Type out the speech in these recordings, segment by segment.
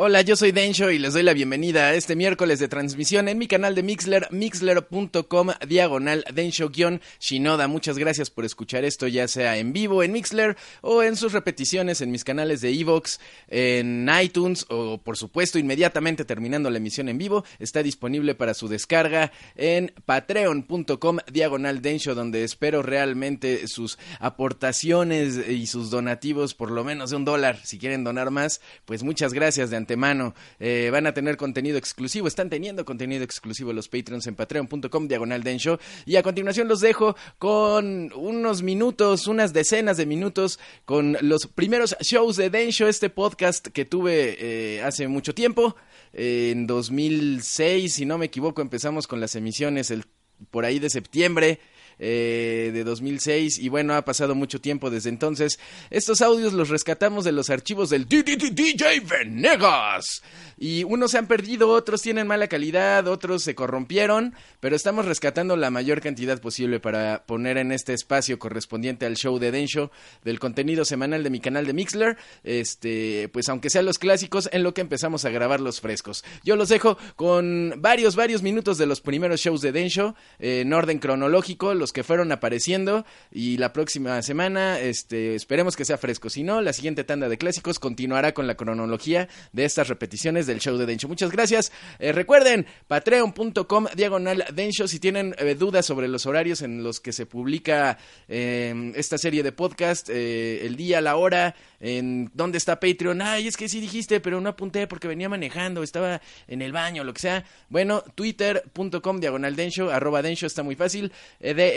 Hola, yo soy Densho y les doy la bienvenida a este miércoles de transmisión en mi canal de Mixler, mixler.com, diagonal Densho-Shinoda. Muchas gracias por escuchar esto, ya sea en vivo en Mixler o en sus repeticiones en mis canales de Evox, en iTunes o, por supuesto, inmediatamente terminando la emisión en vivo, está disponible para su descarga en patreon.com, diagonal Densho, donde espero realmente sus aportaciones y sus donativos, por lo menos de un dólar. Si quieren donar más, pues muchas gracias de antemano. Eh, van a tener contenido exclusivo, están teniendo contenido exclusivo los Patreons en patreon.com diagonal den show. Y a continuación los dejo con unos minutos, unas decenas de minutos, con los primeros shows de Den Show, este podcast que tuve eh, hace mucho tiempo. en 2006, si no me equivoco, empezamos con las emisiones el, por ahí de septiembre. Eh, de 2006 y bueno, ha pasado mucho tiempo desde entonces. Estos audios los rescatamos de los archivos del DJ Venegas. Y unos se han perdido, otros tienen mala calidad, otros se corrompieron, pero estamos rescatando la mayor cantidad posible para poner en este espacio correspondiente al show de Densho del contenido semanal de mi canal de Mixler, este, pues aunque sean los clásicos, en lo que empezamos a grabar los frescos. Yo los dejo con varios, varios minutos de los primeros shows de Densho, eh, en orden cronológico, los que fueron apareciendo, y la próxima semana, este, esperemos que sea fresco. Si no, la siguiente tanda de clásicos continuará con la cronología de estas repeticiones del show de Densho. Muchas gracias. Eh, recuerden, patreon.com diagonal Densho. Si tienen eh, dudas sobre los horarios en los que se publica eh, esta serie de podcast, el día, la hora, en dónde está Patreon. Ay, es que sí dijiste, pero no apunté porque venía manejando, estaba en el baño, lo que sea. Bueno, twitter.com diagonal Densho, arroba Densho, está muy fácil.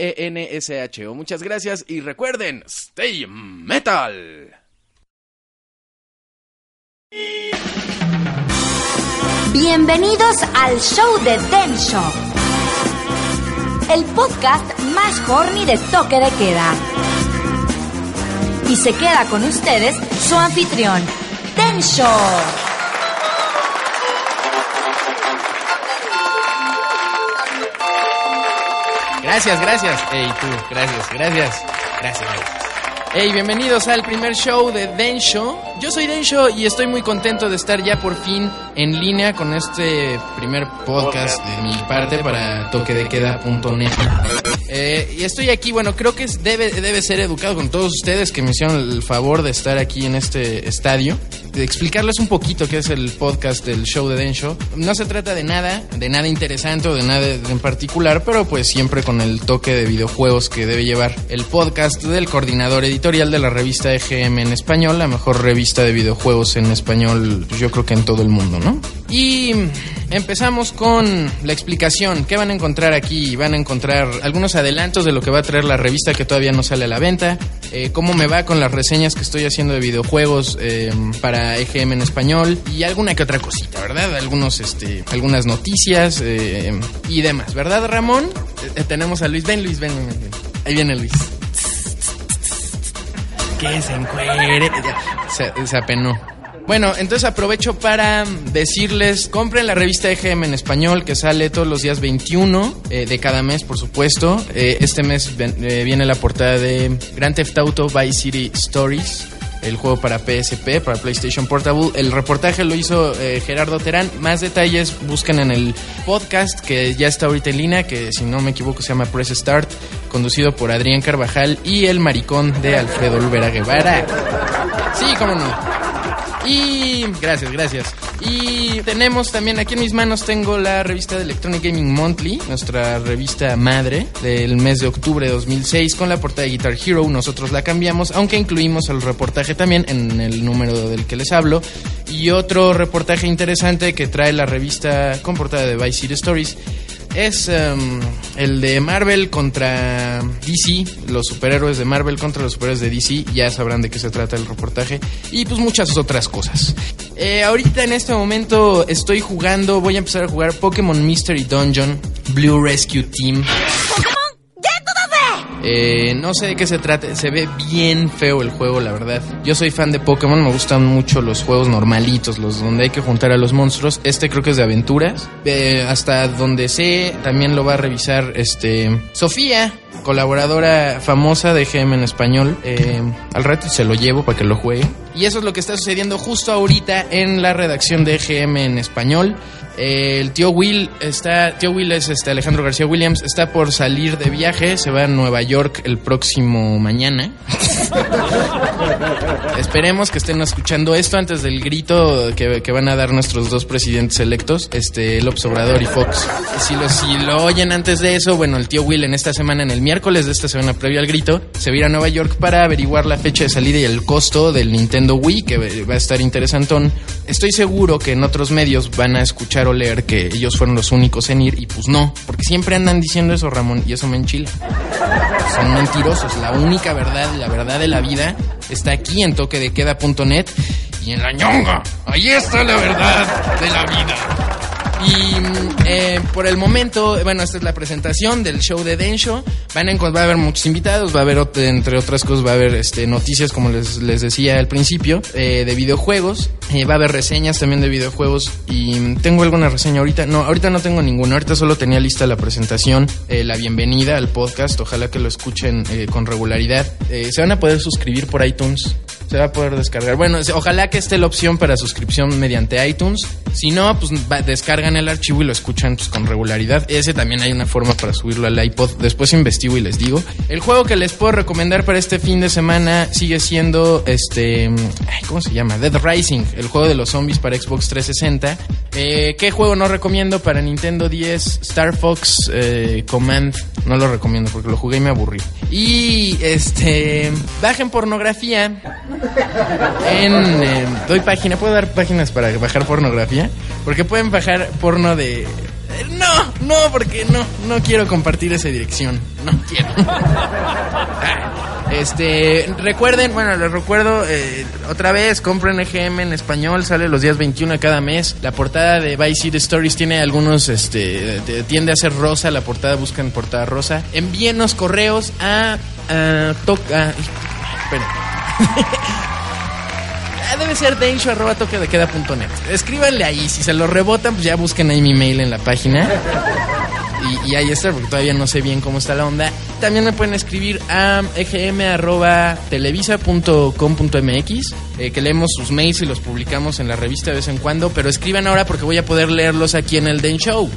D-E-N-S-H-O. Muchas gracias y recuerden, stay metal. Bienvenidos al show de Den Show, el podcast más horny de toque de queda. Y se queda con ustedes su anfitrión, Den Show. Gracias, gracias. Hey, tú, gracias, gracias, gracias. Hey, bienvenidos al primer show de Densho. Yo soy Densho y estoy muy contento de estar ya por fin en línea con este primer podcast de mi parte para toquedequeda.net. Eh, y estoy aquí, bueno, creo que debe, debe ser educado con todos ustedes que me hicieron el favor de estar aquí en este estadio. De explicarles un poquito qué es el podcast del show de Densho. No se trata de nada, de nada interesante o de nada en particular, pero pues siempre con el toque de videojuegos que debe llevar el podcast del coordinador editorial de la revista EGM en español, la mejor revista de videojuegos en español, pues, yo creo que en todo el mundo, ¿no? Y empezamos con la explicación. ¿Qué van a encontrar aquí? Van a encontrar algunos adelantos de lo que va a traer la revista que todavía no sale a la venta. eh, cómo me va con las reseñas que estoy haciendo de videojuegos eh, para EGM en español. Y alguna que otra cosita, ¿verdad? Algunos, este, algunas noticias eh, y demás, ¿verdad, Ramón? Eh, tenemos a Luis. Ven, Luis, ven, ven, ven. Ahí viene Luis. Que se encuere. Se, se apenó. Bueno, entonces aprovecho para decirles, compren la revista EGM en español que sale todos los días 21 eh, de cada mes, por supuesto. Eh, este mes eh, viene la portada de Grand Theft Auto Vice City Stories, el juego para PSP, para PlayStation Portable. El reportaje lo hizo eh, Gerardo Terán. Más detalles busquen en el podcast que ya está ahorita en línea, que si no me equivoco se llama Press Start, conducido por Adrián Carvajal y el maricón de Alfredo Olvera Guevara. Sí, cómo no. Y gracias, gracias. Y tenemos también aquí en mis manos tengo la revista de Electronic Gaming Monthly, nuestra revista madre del mes de octubre de 2006 con la portada de Guitar Hero. Nosotros la cambiamos, aunque incluimos el reportaje también en el número del que les hablo. Y otro reportaje interesante que trae la revista con portada de Vice City Stories es em, el de Marvel contra DC, los superhéroes de Marvel contra los superhéroes de DC, ya sabrán de qué se trata el reportaje, y pues muchas otras cosas. Eh, ahorita en este momento estoy jugando, voy a empezar a jugar Pokémon Mystery Dungeon Blue Rescue Team. Eh, no sé de qué se trata, se ve bien feo el juego, la verdad. Yo soy fan de Pokémon, me gustan mucho los juegos normalitos, los donde hay que juntar a los monstruos. Este creo que es de aventuras. Eh, hasta donde sé, también lo va a revisar este Sofía, colaboradora famosa de GM en español. Eh, al rato se lo llevo para que lo juegue. Y eso es lo que está sucediendo justo ahorita en la redacción de GM en español. Eh, el tío Will está, tío Will es este Alejandro García Williams, está por salir de viaje, se va a Nueva York el próximo mañana. Esperemos que estén escuchando esto antes del grito que, van a dar nuestros dos presidentes electos, este López Obrador y Fox. Si lo, si lo oyen antes de eso, bueno, el tío Will en esta semana, en el miércoles de esta semana previo al grito, se va a ir a Nueva York para averiguar la fecha de salida y el costo del Nintendo Wii, que va a estar interesantón. Estoy seguro que en otros medios van a escuchar o leer que ellos fueron los únicos en ir y pues no, porque siempre andan diciendo eso, Ramón, y eso me enchila. Son mentirosos, la única verdad, la verdad de la vida está aquí en toquedequeda.net y en la ñonga. Ahí está la verdad de la vida. Y eh, por el momento, bueno, esta es la presentación del show de Densho. Van a, va a haber muchos invitados, va a haber, entre otras cosas, va a haber este, noticias, como les, les decía al principio, eh, de videojuegos. Eh, va a haber reseñas también de videojuegos. Y tengo alguna reseña ahorita. No, ahorita no tengo ninguna. Ahorita solo tenía lista la presentación, la bienvenida al podcast. Ojalá que lo escuchen con regularidad. se van a poder suscribir por iTunes se va a poder descargar. Bueno, ojalá que esté la opción para suscripción mediante iTunes. Si no, pues descargan el archivo y lo escuchan pues, con regularidad. Ese también hay una forma para subirlo al iPod. Después investigo y les digo. El juego que les puedo recomendar para este fin de semana sigue siendo este. ¿Cómo se llama? Dead Rising, el juego de los zombies para Xbox 360. Eh, ¿Qué juego no recomiendo para Nintendo 10? Star Fox eh, Command. No lo recomiendo porque lo jugué y me aburrí. Y este. Bajen pornografía en, eh, doy página, ¿puedo dar páginas para bajar pornografía? Porque pueden bajar porno de... No, no, porque no, no quiero compartir esa dirección. No quiero. Este, recuerden, bueno, les recuerdo eh, otra vez, compren EGM en español, sale los días 21 de cada mes. La portada de Vice City Stories tiene algunos, este, tiende a ser rosa, la portada buscan portada rosa. Envíenos correos a, a toca, Ah, debe ser densho arroba net Escríbanle ahí, si se lo rebotan, pues ya busquen ahí mi mail en la página. Y, ahí está, porque todavía no sé bien cómo está la onda. También me pueden escribir a egm.televisa.com.mx, eh, que leemos sus mails y los publicamos en la revista de vez en cuando, pero escriban ahora porque voy a poder leerlos aquí en el Den Show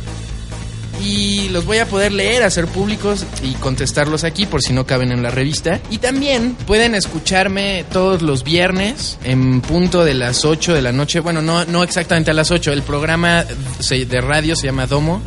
y los voy a poder leer, hacer públicos y contestarlos aquí por si no caben en la revista. Y también pueden escucharme todos los viernes en punto de las 8 de la noche. Bueno, no, no exactamente a las 8. El programa de radio se llama Domo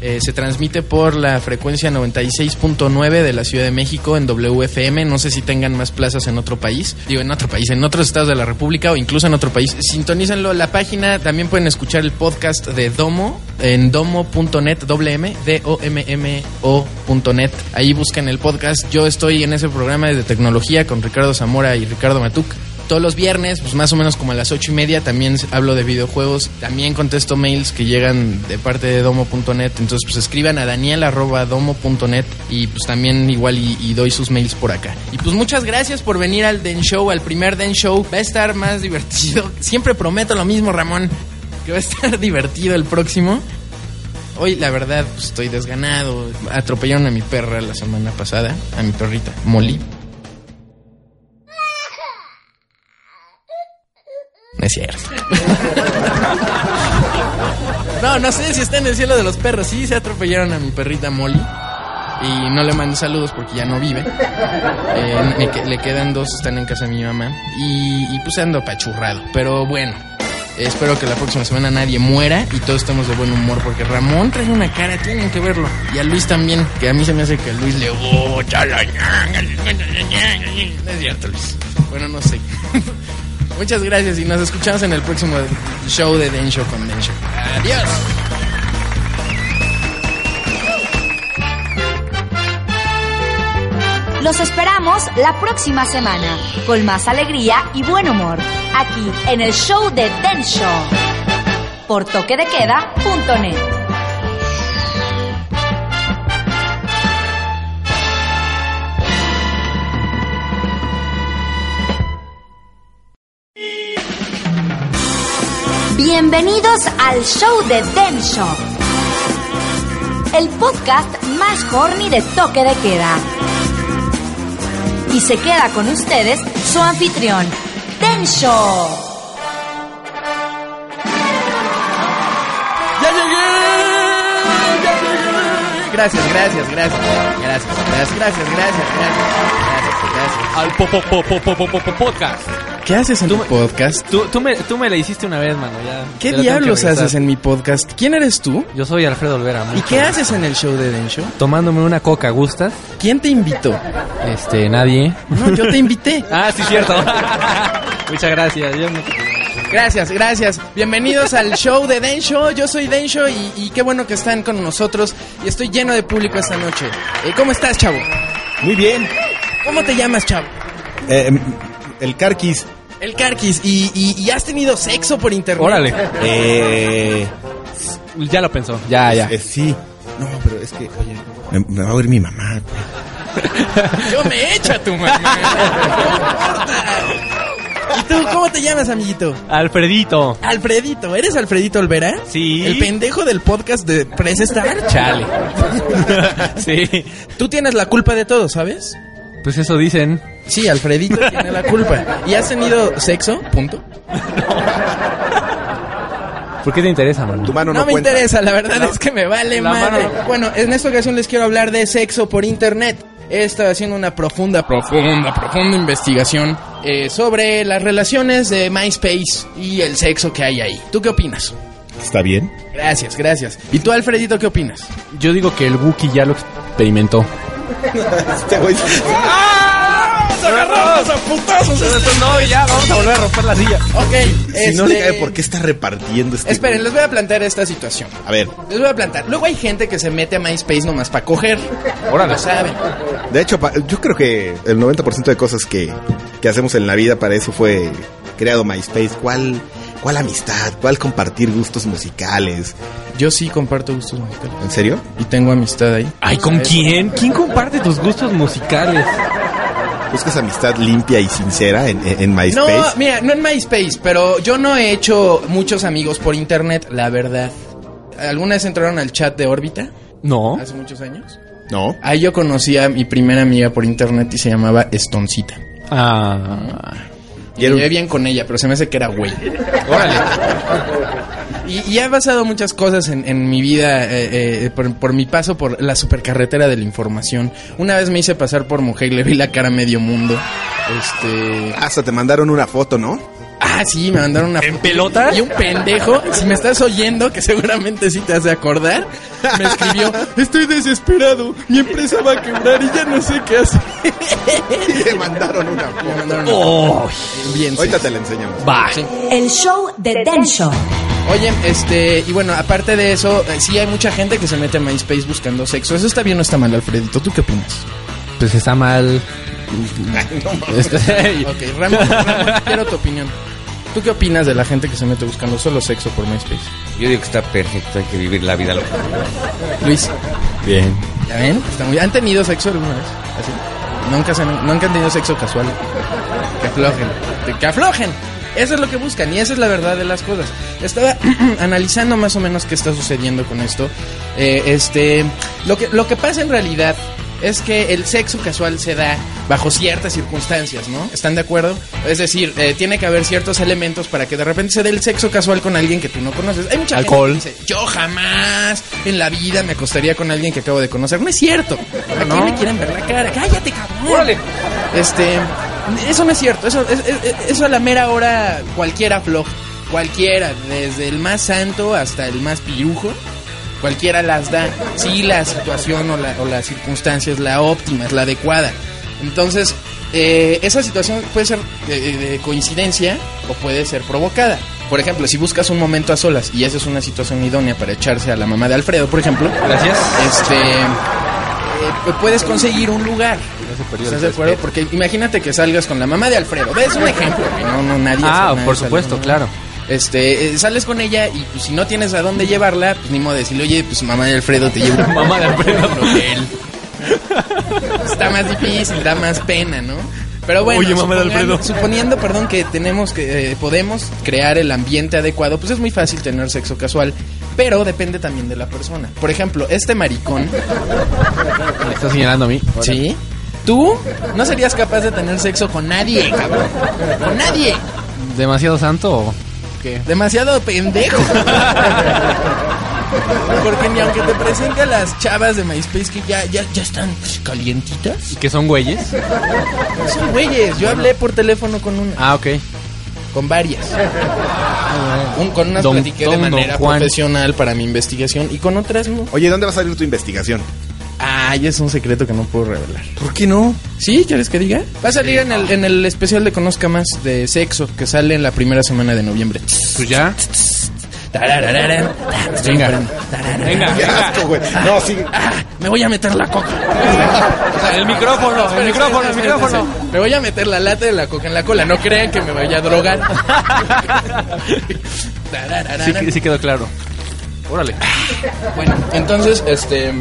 eh, se transmite por la frecuencia 96.9 de la Ciudad de México en WFM. No sé si tengan más plazas en otro país. Digo, en otro país, en otros estados de la República o incluso en otro país. Sintonícenlo. La página también pueden escuchar el podcast de Domo en domo.net, WM, D-O-M-M-O.net. Ahí buscan el podcast. Yo estoy en ese programa de tecnología con Ricardo Zamora y Ricardo Matuk todos los viernes, pues más o menos como a las ocho y media, también hablo de videojuegos. También contesto mails que llegan de parte de domo.net. Entonces, pues escriban a daniel.domo.net y pues también igual y, doy sus mails por acá. Y pues muchas gracias por venir al Den Show, al primer Den Show. Va a estar más divertido. Siempre prometo lo mismo, Ramón, que va a estar divertido el próximo. Hoy, la verdad, pues, estoy desganado. Atropellaron a mi perra la semana pasada, a mi perrita, Molly. Cierto. no, no sé si está en el cielo de los perros. Sí, se atropellaron a mi perrita Molly. Y no le mando saludos porque ya no vive. Eh, le quedan dos, están en casa de mi mamá. Y, y pues ando pachurrado. Pero bueno, espero que la próxima semana nadie muera y todos estemos de buen humor porque Ramón trae una cara, tienen que verlo. Y a Luis también, que a mí se me hace que a Luis le gusta la... No es cierto, Luis. Bueno, no sé. Muchas gracias y nos escuchamos en el próximo show de Densho con Densho. Adiós. Los esperamos la próxima semana con más alegría y buen humor aquí en el show de Densho por toquedequeda.net. Bienvenidos al show de Den Show, el podcast más horny de toque de queda. Y se queda con ustedes su anfitrión, Den Show. ¡Ya llegué! ¡Ya llegué! Gracias, gracias, gracias. Gracias, gracias, gracias, gracias, gracias, gracias. Al po, po, po, po, po, po, po, po- podcast. ¿Qué haces en tu podcast? Tú, tú, me, tú me la hiciste una vez, mano. Ya, ¿Qué te diablos haces en mi podcast? ¿Quién eres tú? Yo soy Alfredo Olvera. ¿Y qué haces en el show de Den Show? Tomándome una coca, ¿gustas? ¿Quién te invitó? Este, nadie. No, yo te invité. Ah, sí, cierto. Muchas gracias. Yo me- Gracias, gracias. Bienvenidos al show de Den Show. Yo soy Den Show y, y qué bueno que están con nosotros. Y estoy lleno de público esta noche. Eh, ¿Cómo estás, chavo? Muy bien. ¿Cómo te llamas, chavo? Eh, el Carquis. El Carquis. ¿Y, y, y has tenido sexo por internet? Órale. Eh, Ya lo pensó. Ya, ya. eh, sí. No, pero es que, oye, me, me va a oír mi mamá. Yo me echo a tu mamá. No importa. ¿Y tú cómo te llamas, amiguito? Alfredito. Alfredito. ¿Eres Alfredito Olvera? Sí. El pendejo del podcast de Press Star. Chale. sí. Tú tienes la culpa de todo, ¿sabes? Pues eso dicen. Sí, Alfredito tiene la culpa. ¿Y has tenido sexo? Punto. ¿Por qué te interesa, mano? Tu mano No, no, me cuenta. interesa, la verdad es que me vale la madre. mano- Bueno, en esta ocasión les quiero hablar de sexo por internet. He estado haciendo una profunda, profunda, profunda investigación eh, sobre las relaciones de MySpace y el sexo que hay ahí. ¿Tú qué opinas? ¿Está bien? Gracias, gracias. ¿Y tú, Alfredito, qué opinas? Yo digo que el Wookiee ya lo experimentó. Este güey. ¡Nos agarramos a putazos! No, ya, vamos a volver a romper la silla. Ok, Si no le este- cae, ¿por qué está repartiendo este Esperen, les voy a plantear esta situación. A ver, Les voy a plantear. Luego hay gente que se mete a MySpace nomás para coger. Órale. Lo saben. de hecho, yo creo que el 90% de cosas que, que hacemos en la vida para eso fue creado MySpace. ¿Cuál, ¿Cuál amistad? ¿Cuál compartir gustos musicales? Yo sí comparto gustos musicales. ¿En serio? Y tengo amistad ahí. Ay, ¿con quién? ¿Quién comparte tus gustos musicales? ¿Buscas amistad limpia y sincera en, en, en No, MySpace? mira, no en MySpace, pero yo no he hecho muchos amigos por internet, la verdad. ¿Alguna vez entraron al chat de órbita? No. Hace muchos años. No. Ahí yo conocí a mi primera amiga por internet y se llamaba Estoncita. Ah. Y un- llevé bien con ella, pero se me hace que era güey. Órale. Y, y ha pasado muchas cosas en, en mi vida eh, eh, por, por mi paso por la supercarretera de la información. Una vez me hice pasar por mujer y le vi la cara a medio mundo. Este. Hasta te mandaron una foto, ¿no? Ah, sí, me mandaron una ¿En pelota? Y un pendejo, si me estás oyendo, que seguramente sí te hace acordar, me escribió, estoy desesperado, mi empresa va a quebrar y ya no sé qué hacer. Y te mandaron una Me foto. mandaron una Oh. Bien, sí. Ahorita te la enseñamos. va. Sí. El show de Den Show. Oye, este, y bueno, aparte de eso, eh, sí hay mucha gente que se mete a MySpace buscando sexo. ¿Eso está bien o está mal, Alfredito? ¿Tú qué opinas? Pues está mal. Este, Ok, Ramón, Ramón, quiero tu opinión. ¿Tú qué opinas de la gente que se mete buscando solo sexo por MySpace? Yo digo que está perfecto, hay que vivir la vida loca. Luis, Bien. ¿ya ven? Está muy- ¿Han tenido sexo alguna vez? ¿Así? Nunca, se han, nunca han tenido sexo casual. Que aflojen. Que aflojen. Eso es lo que buscan y esa es la verdad de las cosas. Estaba analizando más o menos qué está sucediendo con esto. Eh, este, lo que, lo que pasa en realidad es que el sexo casual se da bajo ciertas circunstancias, ¿no? ¿Están de acuerdo? Es decir, eh, tiene que haber ciertos elementos para que de repente se dé el sexo casual con alguien que tú no conoces. Hay mucha Alcohol. gente que dice, yo jamás en la vida me acostaría con alguien que acabo de conocer. No es cierto. ¿A quién le quieren ver la cara? Cállate, cabrón. Este, eso no es cierto. Eso, es- es- eso a la mera hora cualquiera afloja. Cualquiera, desde el más santo hasta el más pirujo. Cualquiera las da. Si la situación o la, o la circunstancia es la óptima, es la adecuada. Entonces, eh, esa situación puede ser de, de- de coincidencia o puede ser provocada. Por ejemplo, si buscas un momento a solas y esa es una situación idónea para echarse a la mamá de Alfredo, por ejemplo. Gracias. Este. puedes conseguir un lugar. ¿Estás de acuerdo? Porque imagínate que salgas con la mamá de Alfredo. ¿Ves un ejemplo? No, no, nadie. Ah, por supuesto, claro. Este, eh, sales con ella y pues, si no tienes a dónde llevarla, pues ni modo de decirle, oye, pues mamá de Alfredo te llevo. Mamá de Alfredo. al hotel. Está más difícil, da más pena, ¿no? Pero bueno, Oye, mamá de supongando- Alfredo. suponiendo, perdón, que tenemos que eh, podemos crear el ambiente adecuado, pues es muy fácil tener sexo casual, pero depende también de la persona. Por ejemplo, este maricón, Me está señalando a mí. ¿sí? Tú no serías capaz de tener sexo con nadie, cabrón. Con nadie. ¿Demasiado santo o qué? Demasiado pendejo. Porque ni aunque te presente a las chavas de MySpace que ya, ya, ya están calientitas. ¿Y que son güeyes? Son güeyes. Yo hablé por teléfono con una, Ah, ok. con varias. Un- con unas Don- platiqué de don- don manera profesional para mi investigación y con otras no. Oye, ¿dónde va a salir tu investigación? Ay, es un secreto que no puedo revelar. ¿Por qué no? ¿Sí? ¿Quieres que diga? Va a salir en el, en el especial de Conozca Más de Sexo que sale en la primera semana de noviembre. Pues ya. Venga. Venga, Qué venga. asco, güey. No, sí. Ah, me voy a meter la coca. El micrófono, el micrófono, el micrófono. Me voy a meter la lata de la coca en la cola. No crean que me vaya a drogar. Sí quedó claro. Órale. Bueno, entonces, este.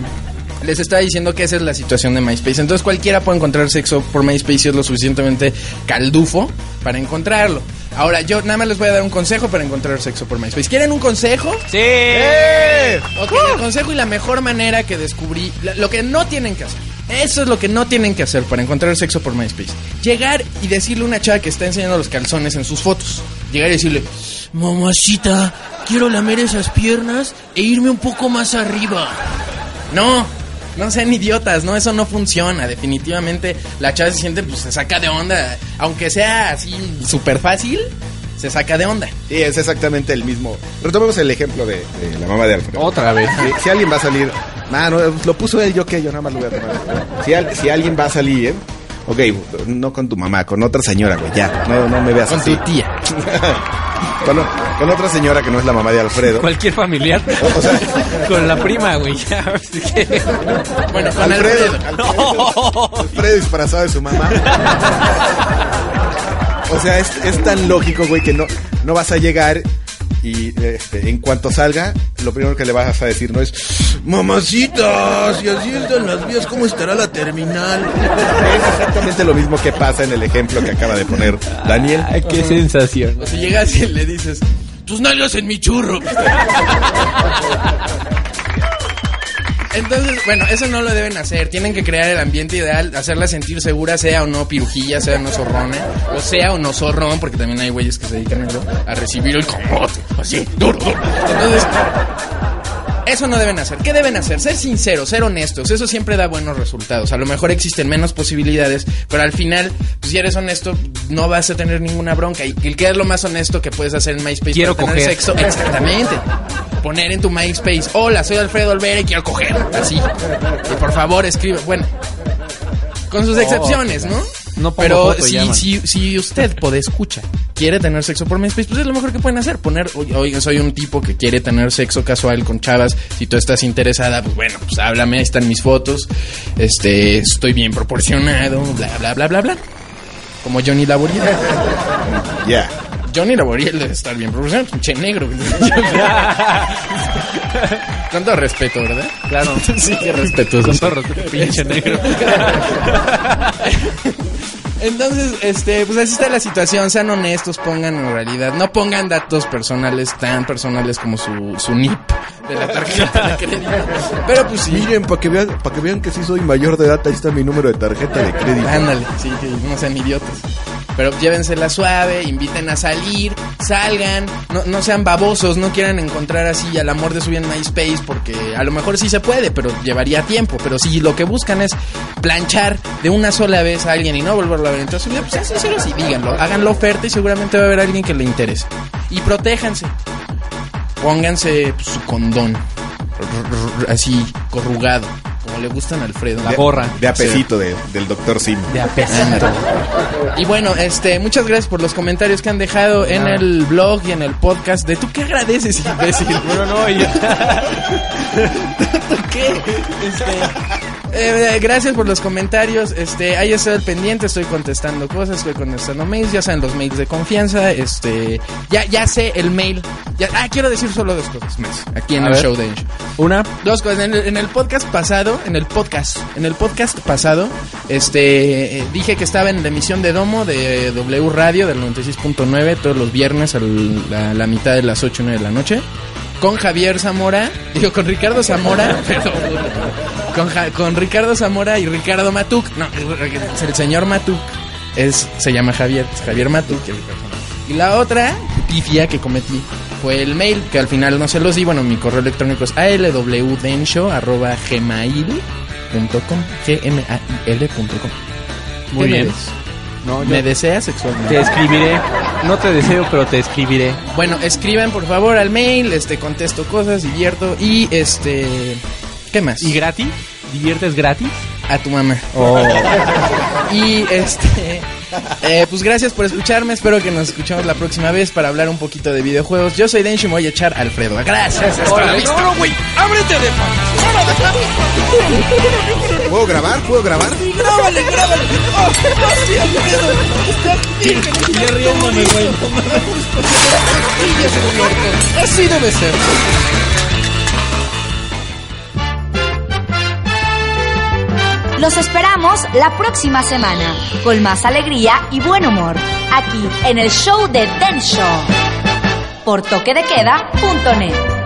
Les estaba diciendo que esa es la situación de MySpace. Entonces cualquiera puede encontrar sexo por MySpace si es lo suficientemente caldufo para encontrarlo. Ahora, yo nada más les voy a dar un consejo para encontrar sexo por MySpace. ¿Quieren un consejo? Sí. ¡Eh! Ok, el consejo y la mejor manera que descubrí, lo que no tienen que hacer. Eso es lo que no tienen que hacer para encontrar sexo por MySpace. Llegar y decirle a una chava que está enseñando los calzones en sus fotos. Llegar y decirle, mamacita, quiero lamer esas piernas e irme un poco más arriba. No, no sean idiotas, no, eso no funciona. Definitivamente la chava se siente, pues se saca de onda. Aunque sea así súper fácil, se saca de onda. Sí, es exactamente el mismo. Retomemos el ejemplo de, de la mamá de Alfredo. Otra vez. Si, si alguien va a salir, no, lo puso él, yo que yo nada más lo voy a tomar. Si, al- si alguien va a salir, ok, no con tu mamá, con otra señora, güey, ya, no, no me veas Con así. tu tía. con, otra señora que no es la mamá de Alfredo. Cualquier familiar. O sea, Con la prima, güey. Ya, así que- Bueno, con Alfredo, Alfredo. Alfredo, Alfredo disfrazado de su mamá. O sea, es, es tan lógico, güey, que no, no vas a llegar y este, en cuanto salga, lo primero que le vas a decir no es Mamacita, si así están las vías, ¿cómo estará la terminal? Es exactamente lo mismo que pasa en el ejemplo que acaba de poner Daniel. Ay, qué sensación. O si llegas y le dices, tus nalgas en mi churro. Entonces, bueno, eso no lo deben hacer. Tienen que crear el ambiente ideal, hacerla sentir segura, sea o no pirujilla, sea o no zorrona, o sea o no zorrón, porque también hay güeyes que se dedican a, a recibir el comote, así, duro, duro. Entonces, eso no deben hacer. ¿Qué deben hacer? Ser sinceros, ser honestos. Eso siempre da buenos resultados. A lo mejor existen menos posibilidades, pero al final, pues si eres honesto, no vas a tener ninguna bronca. Y el que es lo más honesto que puedes hacer en MySpace Quiero para tener coger. sexo. Exactamente. Poner en tu MySpace, hola, soy Alfredo Olvera y quiero coger. Así. Y por favor, escribe. Bueno. Con sus excepciones, ¿no? No Pero foto, si, si, si usted puede escucha, quiere tener sexo por MySpace, pues es lo mejor que pueden hacer. Poner, "Oye, oiga, soy un tipo que quiere tener sexo casual con chavas. Si tú estás interesada, pues bueno, pues háblame, ahí están mis fotos. Este, estoy bien proporcionado, bla, bla, bla, bla, bla. Como Johnny Laboriel. Ya. Johnny Laboriel debe estar bien proporcionado, pinche negro. Con todo respeto, ¿verdad? Claro. Sí, qué respetuoso. Con todo respeto, pinche negro. Entonces, este, pues así está la situación. Sean honestos, pongan en realidad. No pongan datos personales tan personales como su, su NIP de la tarjeta de crédito. Pero pues sí. Miren, para que vean, para que vean que sí soy mayor de edad, ahí está mi número de tarjeta de crédito. Ándale, sí, que no sean idiotas. Pero llévensela suave, inviten a salir, salgan, no, no sean babosos, no quieran encontrar así al amor de su vida en MySpace, porque a lo mejor sí se puede, pero llevaría tiempo. Pero si lo que buscan es planchar de una sola vez a alguien y no volverlo a ver en toda su vida, pues sean sinceros y díganlo. Hagan la oferta y seguramente va a haber alguien que le interese. Y protéjanse. Pónganse pues, su condón, así, corrugado, como le gustan a Alfredo. La gorra. De apesito de- del doctor Sim. De apesito. Y bueno, este, muchas gracias por los comentarios que han dejado en el blog y en el podcast. De tú qué agradeces, imbécil. No, no, y- ¿Qué? Este, Eh, gracias por los comentarios. Este, ahí estoy al pendiente, estoy contestando cosas, estoy contestando mails, ya saben los mails de confianza. Este, ya, ya sé el mail. Ya, ah, quiero decir solo dos cosas más aquí en A el ver. show de Encho. Una. Dos cosas. En el, en el podcast pasado, en el podcast, en el podcast pasado, este, eh, dije que estaba en la emisión de Domo de W Radio del 96.9 todos los viernes a la, la mitad de las 8 o 9 de la noche. Con Javier Zamora, digo, con Ricardo Zamora, perdón, con, Ja- con Ricardo Zamora y Ricardo Matuk. No, el señor Matuk es, se llama Javier, es Javier Matuk. Y la otra pifia que cometí fue el mail, que al final no se los di. Bueno, mi correo electrónico es alwdenshow.gmail.com G-M-A-I-L.com Muy ¿Qué me bien. No, yo ¿Me deseas sexualmente? te escribiré. No te deseo, pero te escribiré. Bueno, escriban por favor al mail, este contesto cosas, divierto y este ¿qué más? ¿Y gratis? ¿Diviertes gratis? a tu mamá. Y este eh, pues gracias por escucharme, espero que nos escuchemos la próxima vez para hablar un poquito de videojuegos. Yo soy Densho y me voy a echar a Alfredo. Gracias. Hasta la vista. ¿Puedo grabar? ¿Puedo grabar? Grábale, grábale. Oh, sí, Alfredo. Está bien. Y riéndome, güey. Así debe ser. Los esperamos la próxima semana con más alegría y buen humor aquí en el show de Den Show por toquedequeda.net.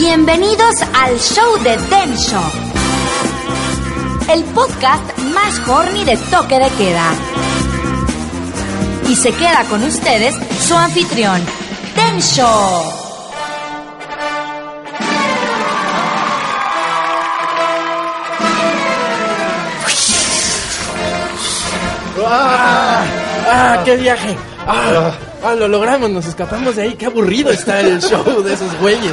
Bienvenidos al show de Den Show, el podcast más horny de toque de queda. Y se queda con ustedes su anfitrión, Tensho. ¡Ah! ¡Ah! ¡Qué viaje! ¡Ah! ¡Ah! Lo logramos, nos escapamos de ahí. ¡Qué aburrido está el show de esos güeyes!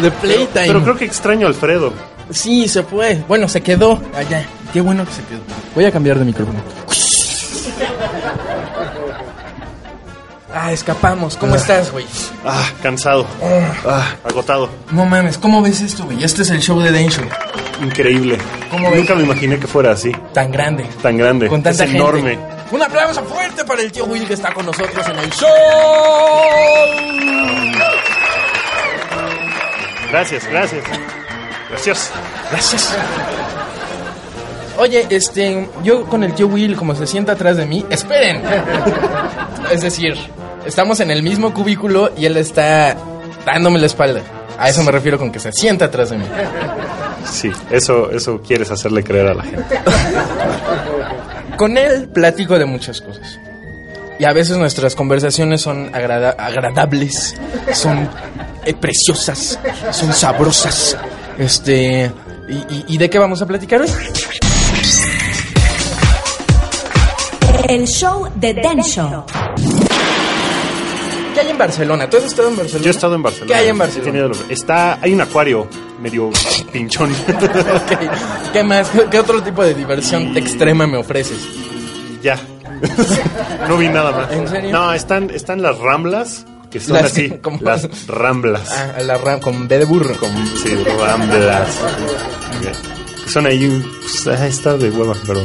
De Playtime. Pero creo que extraño a Alfredo. Sí, se fue. Bueno, se quedó allá. Qué bueno que se quedó. Voy a cambiar de micrófono. Ah, escapamos. ¿Cómo estás, güey? Ah, cansado. Ah, agotado. No mames, ¿cómo ves esto, güey? Este es el show de Densho. Increíble. ¿Cómo ves? Nunca me imaginé que fuera así. Tan grande. Tan grande. Con tanta es gente. enorme. Un aplauso fuerte para el tío Will que está con nosotros en el show. Gracias, gracias. Gracias. Gracias. Oye, este, yo con el tío Will, como se sienta atrás de mí, esperen. es decir, estamos en el mismo cubículo y él está dándome la espalda. A eso me refiero con que se sienta atrás de mí. Sí, eso, eso quieres hacerle creer a la gente. Con él platico de muchas cosas. Y a veces nuestras conversaciones son agrada- agradables, son eh, preciosas, son sabrosas. Este, y, y- ¿y de qué vamos a platicar hoy? El show de Den Show. ¿Qué hay en Barcelona? ¿Tú has estado en Barcelona? Yo he estado en Barcelona. ¿Qué hay en Barcelona? Está, hay un acuario medio pinchón. Ok. ¿Qué más? ¿Qué, otro tipo de diversión extrema me ofreces? ya. no vi nada más. ¿En serio? No, están, están las ramblas, que son Las así. ¿cómo? Las ramblas. Ah, la ram con B de burro. Con, sí, ramblas. Ok. Son ahí pues, ah, está de hueva, pero...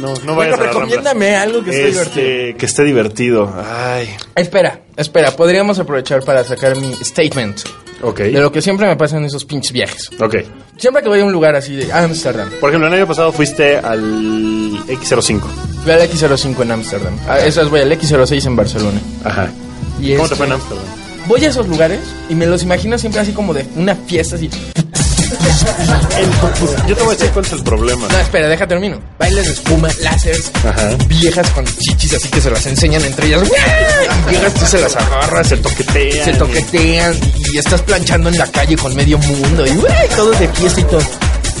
No, no Bueno, vayas a las ramblas. recomiéndame algo que esté divertido. Este, que esté divertido. Ay. Espera, espera, podríamos aprovechar para sacar mi statement Ok. de lo que siempre me pasa en esos pinches viajes. Ok. Siempre que voy a un lugar así de Ámsterdam, Por ejemplo, el año pasado fuiste al X05. voy al X05 en Ámsterdam, a esas voy al X06 en Barcelona. Ajá. Y ¿Cómo este, te fue en Amsterdam? Voy a esos lugares y me los imagino siempre así como de una fiesta así. Yo te voy a decir cuál es el problema. No, espera, deja termino. Bailes de espuma, láseres, Ajá. viejas con chichis así que se las enseñan entre ellas. Y llegas tú se las agarras, Se toquetean. se toquetean y estás planchando en la calle con medio mundo y todo de fiesta y todo.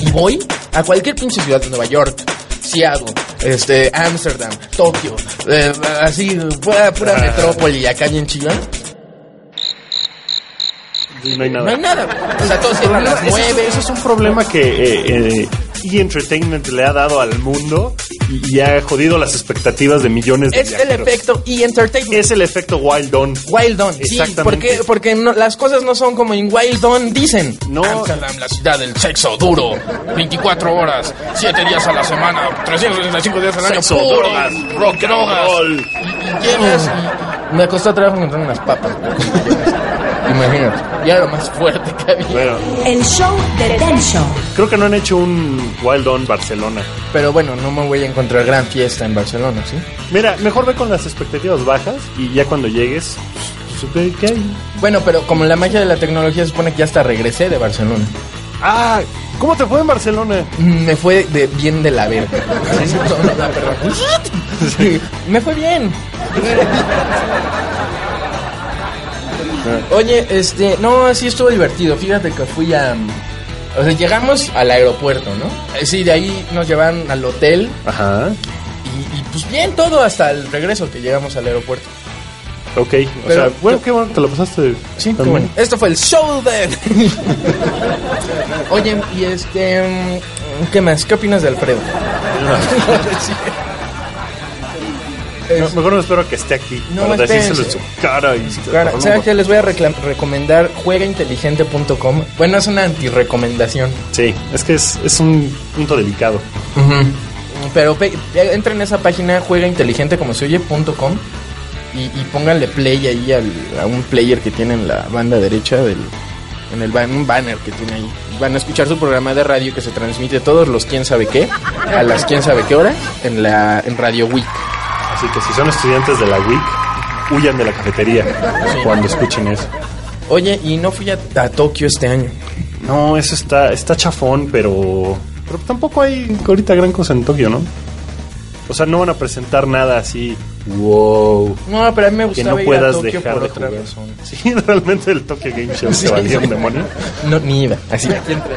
Y voy a cualquier pinche ciudad, Nueva York, Seattle, este, Amsterdam, Tokio, eh, así, pura, pura Ah. metrópoli acá bien chillón. No hay nada. No hay nada. O sea, todos cierran a las Eso es- nueve. Eso es un problema que eh, eh, E! Entertainment le ha dado al mundo y, y ha jodido las expectativas de millones de Es el viajeros. efecto E! Entertainment. Es el efecto Wild On. Wild Dawn, sí, Exactamente. porque, porque no- las cosas no son como en Wild Dawn dicen. No. Amsterdam, la ciudad del sexo duro. 24 horas, 7 días a la semana, 365 días al año. Sexo, puro drogas, rock, drogas. roll. Y llegas y- y me costó trabajo encontrar unas papas. Imagínate, ya era lo más fuerte que había. Bueno, El show de Den Show. creo que no han hecho un Wild On Barcelona. Pero bueno, no me voy a encontrar gran fiesta en Barcelona, ¿sí? Mira, mejor ve con las expectativas bajas y ya cuando llegues, pues, ve qué hay. Bueno, pero como la magia de la tecnología se supone que ya hasta regresé de Barcelona. Ah, ¿cómo te fue en Barcelona? Me fue de bien de la verga. No, no, no, perdón. Sí, Me fue bien. Oye, este, no, sí estuvo divertido. Fíjate que fui a. O sea, llegamos al aeropuerto, ¿no? Eh, Sí, de ahí nos llevaron al hotel Ajá. y, y, pues bien todo hasta el regreso que llegamos al aeropuerto. Ok, o sea, bueno, qué bueno, te lo pasaste. Sí, qué bueno. Esto fue el show de. Oye, y este. mm, ¿Qué más? ¿Qué opinas de Alfredo? No, mejor no espero que esté aquí No, para decírselo en su cara. Y Cara, ¿Saben qué? Les voy a recomendar juegainteligente.com. Bueno, es una anti-recomendación. Sí, es que es, es un punto delicado. Pero pe- entren a esa página juegainteligente como se oye.com y, y pónganle play ahí al- a un player que tiene en la banda derecha del en el ban- un banner que tiene ahí. Van a escuchar su programa de radio que se transmite todos los quién sabe qué a las quién sabe qué hora en la en Radio Week. Así que si son estudiantes de la WIC, huyan de la cafetería cuando escuchen eso. Oye, y no fui a, a Tokio este año. No, eso está, está chafón, pero, pero tampoco hay ahorita gran cosa en Tokio, ¿no? O sea, no van a presentar nada así, wow, No, pero a mí me que gustaba no ir a puedas Tokio dejar por de otra jugar. razón. Sí, realmente el Tokyo Game Show Sí, se valía sí. un demonio. No, ni iba. Así aquí entré.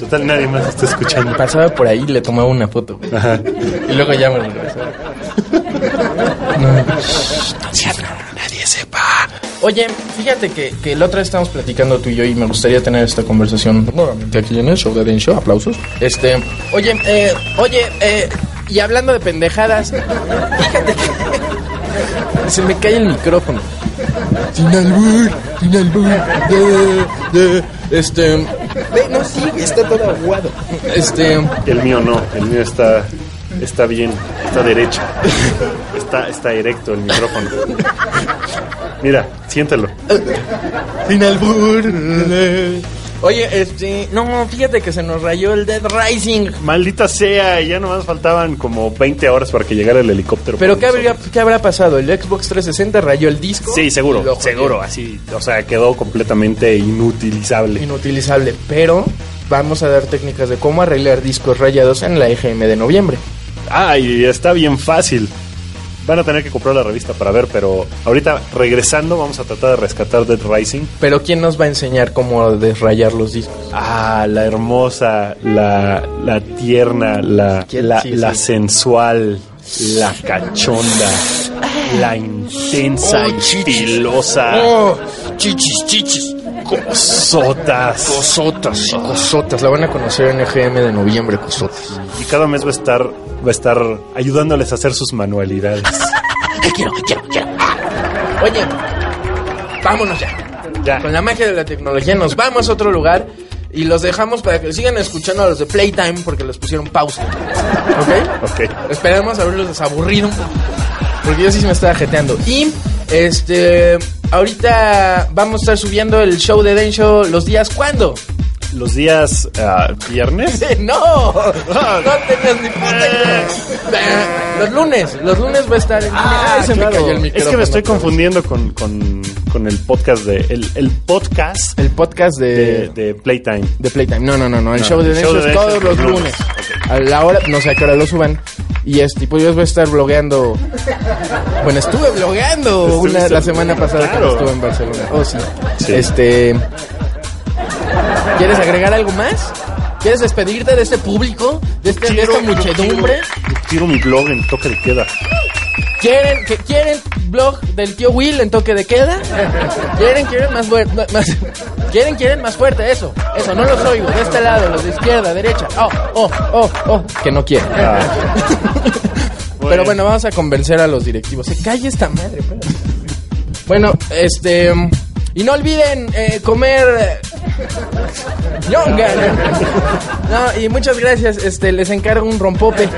Total, nadie más está escuchando. Pasaba por ahí y le tomaba una foto. Ajá. Y luego ya me regresaba. No. nadie sepa. Oye, fíjate que, que la otra vez estábamos platicando tú y yo y me gustaría tener esta conversación nuevamente aquí en el show de Den Show. Aplausos. Este, oye, eh, oye, eh, y hablando de pendejadas, fíjate que se me cae el micrófono. Sin albur, sin albur. de- de- este, no sigue, está todo aguado. Este, El mío no, el mío está, está bien, está derecho. Está, está erecto el micrófono. Mira, siéntelo. Sin albur. Oye, este, no, fíjate que se nos rayó el Dead Rising. Maldita sea, ya nomás faltaban como 20 horas para que llegara el helicóptero. Pero ¿qué, habría. ¿qué habrá pasado? ¿El Xbox 360 rayó el disco? Sí, seguro, seguro, así, o sea, quedó completamente inutilizable. Inutilizable, pero vamos a dar técnicas de cómo arreglar discos rayados en la EGM de noviembre. Ah, y está bien fácil. Van a tener que comprar la revista para ver, pero ahorita regresando vamos a tratar de rescatar Dead Rising. Pero ¿quién nos va a enseñar cómo desrayar los discos? Ah, la hermosa, la, la tierna, la, la, Sí, la sí. sensual, la cachonda, la intensa y estilosa. ¡Oh! Chichis, chichis. Cosotas. Cosotas, cosotas. La van a conocer en EGM de noviembre, cosotas. Y cada mes va a estar, va a estar ayudándoles a hacer sus manualidades. quiero, quiero, quiero. Oye, vámonos ya. Ya. Con la magia de la tecnología nos vamos a otro lugar y los dejamos para que sigan escuchando a los de Playtime porque les pusieron pausa. ¿Ok? Ok. Esperemos haberlos desaburrido un. Porque yo sí me estaba jeteando. Y, este, ahorita vamos a estar subiendo el show de Den Show los días cuándo. Los días ah, viernes. no, no tenías ni puta idea. Los lunes, los lunes va a estar en Ah, Ay, se me claro. cayó el Es que micrófono me estoy confundiendo con, con, con el podcast de. El, el podcast El podcast de, de, de Playtime. de Playtime. No, no, no, no. El show de el show de es todos los es los lunes. A la hora, no sé a qué hora lo suban. Y este, pues yo voy a estar blogueando. Bueno, estuve blogueando Estuviste una, la semana pasada claro. que estuve en Barcelona. Oh, sí. Sí. Este. ¿Quieres agregar algo más? ¿Quieres despedirte de este público? ¿De, este, de esta muchedumbre? Quiero mi blog en toque de queda. ¿Quieren, que, ¿Quieren blog del tío Will en toque de queda? ¿Quieren, quieren más fuerte? Más, ¿Quieren, quieren más fuerte? Eso, eso, no los oigo. De este lado, los de izquierda, derecha. Oh, oh, oh, oh. Que no quieren. Pero bueno, vamos a convencer a los directivos. Se calle esta madre. Bueno, este. Y no olviden eh, comer. eh, Yonga. No, y muchas gracias. Este, les encargo un rompope.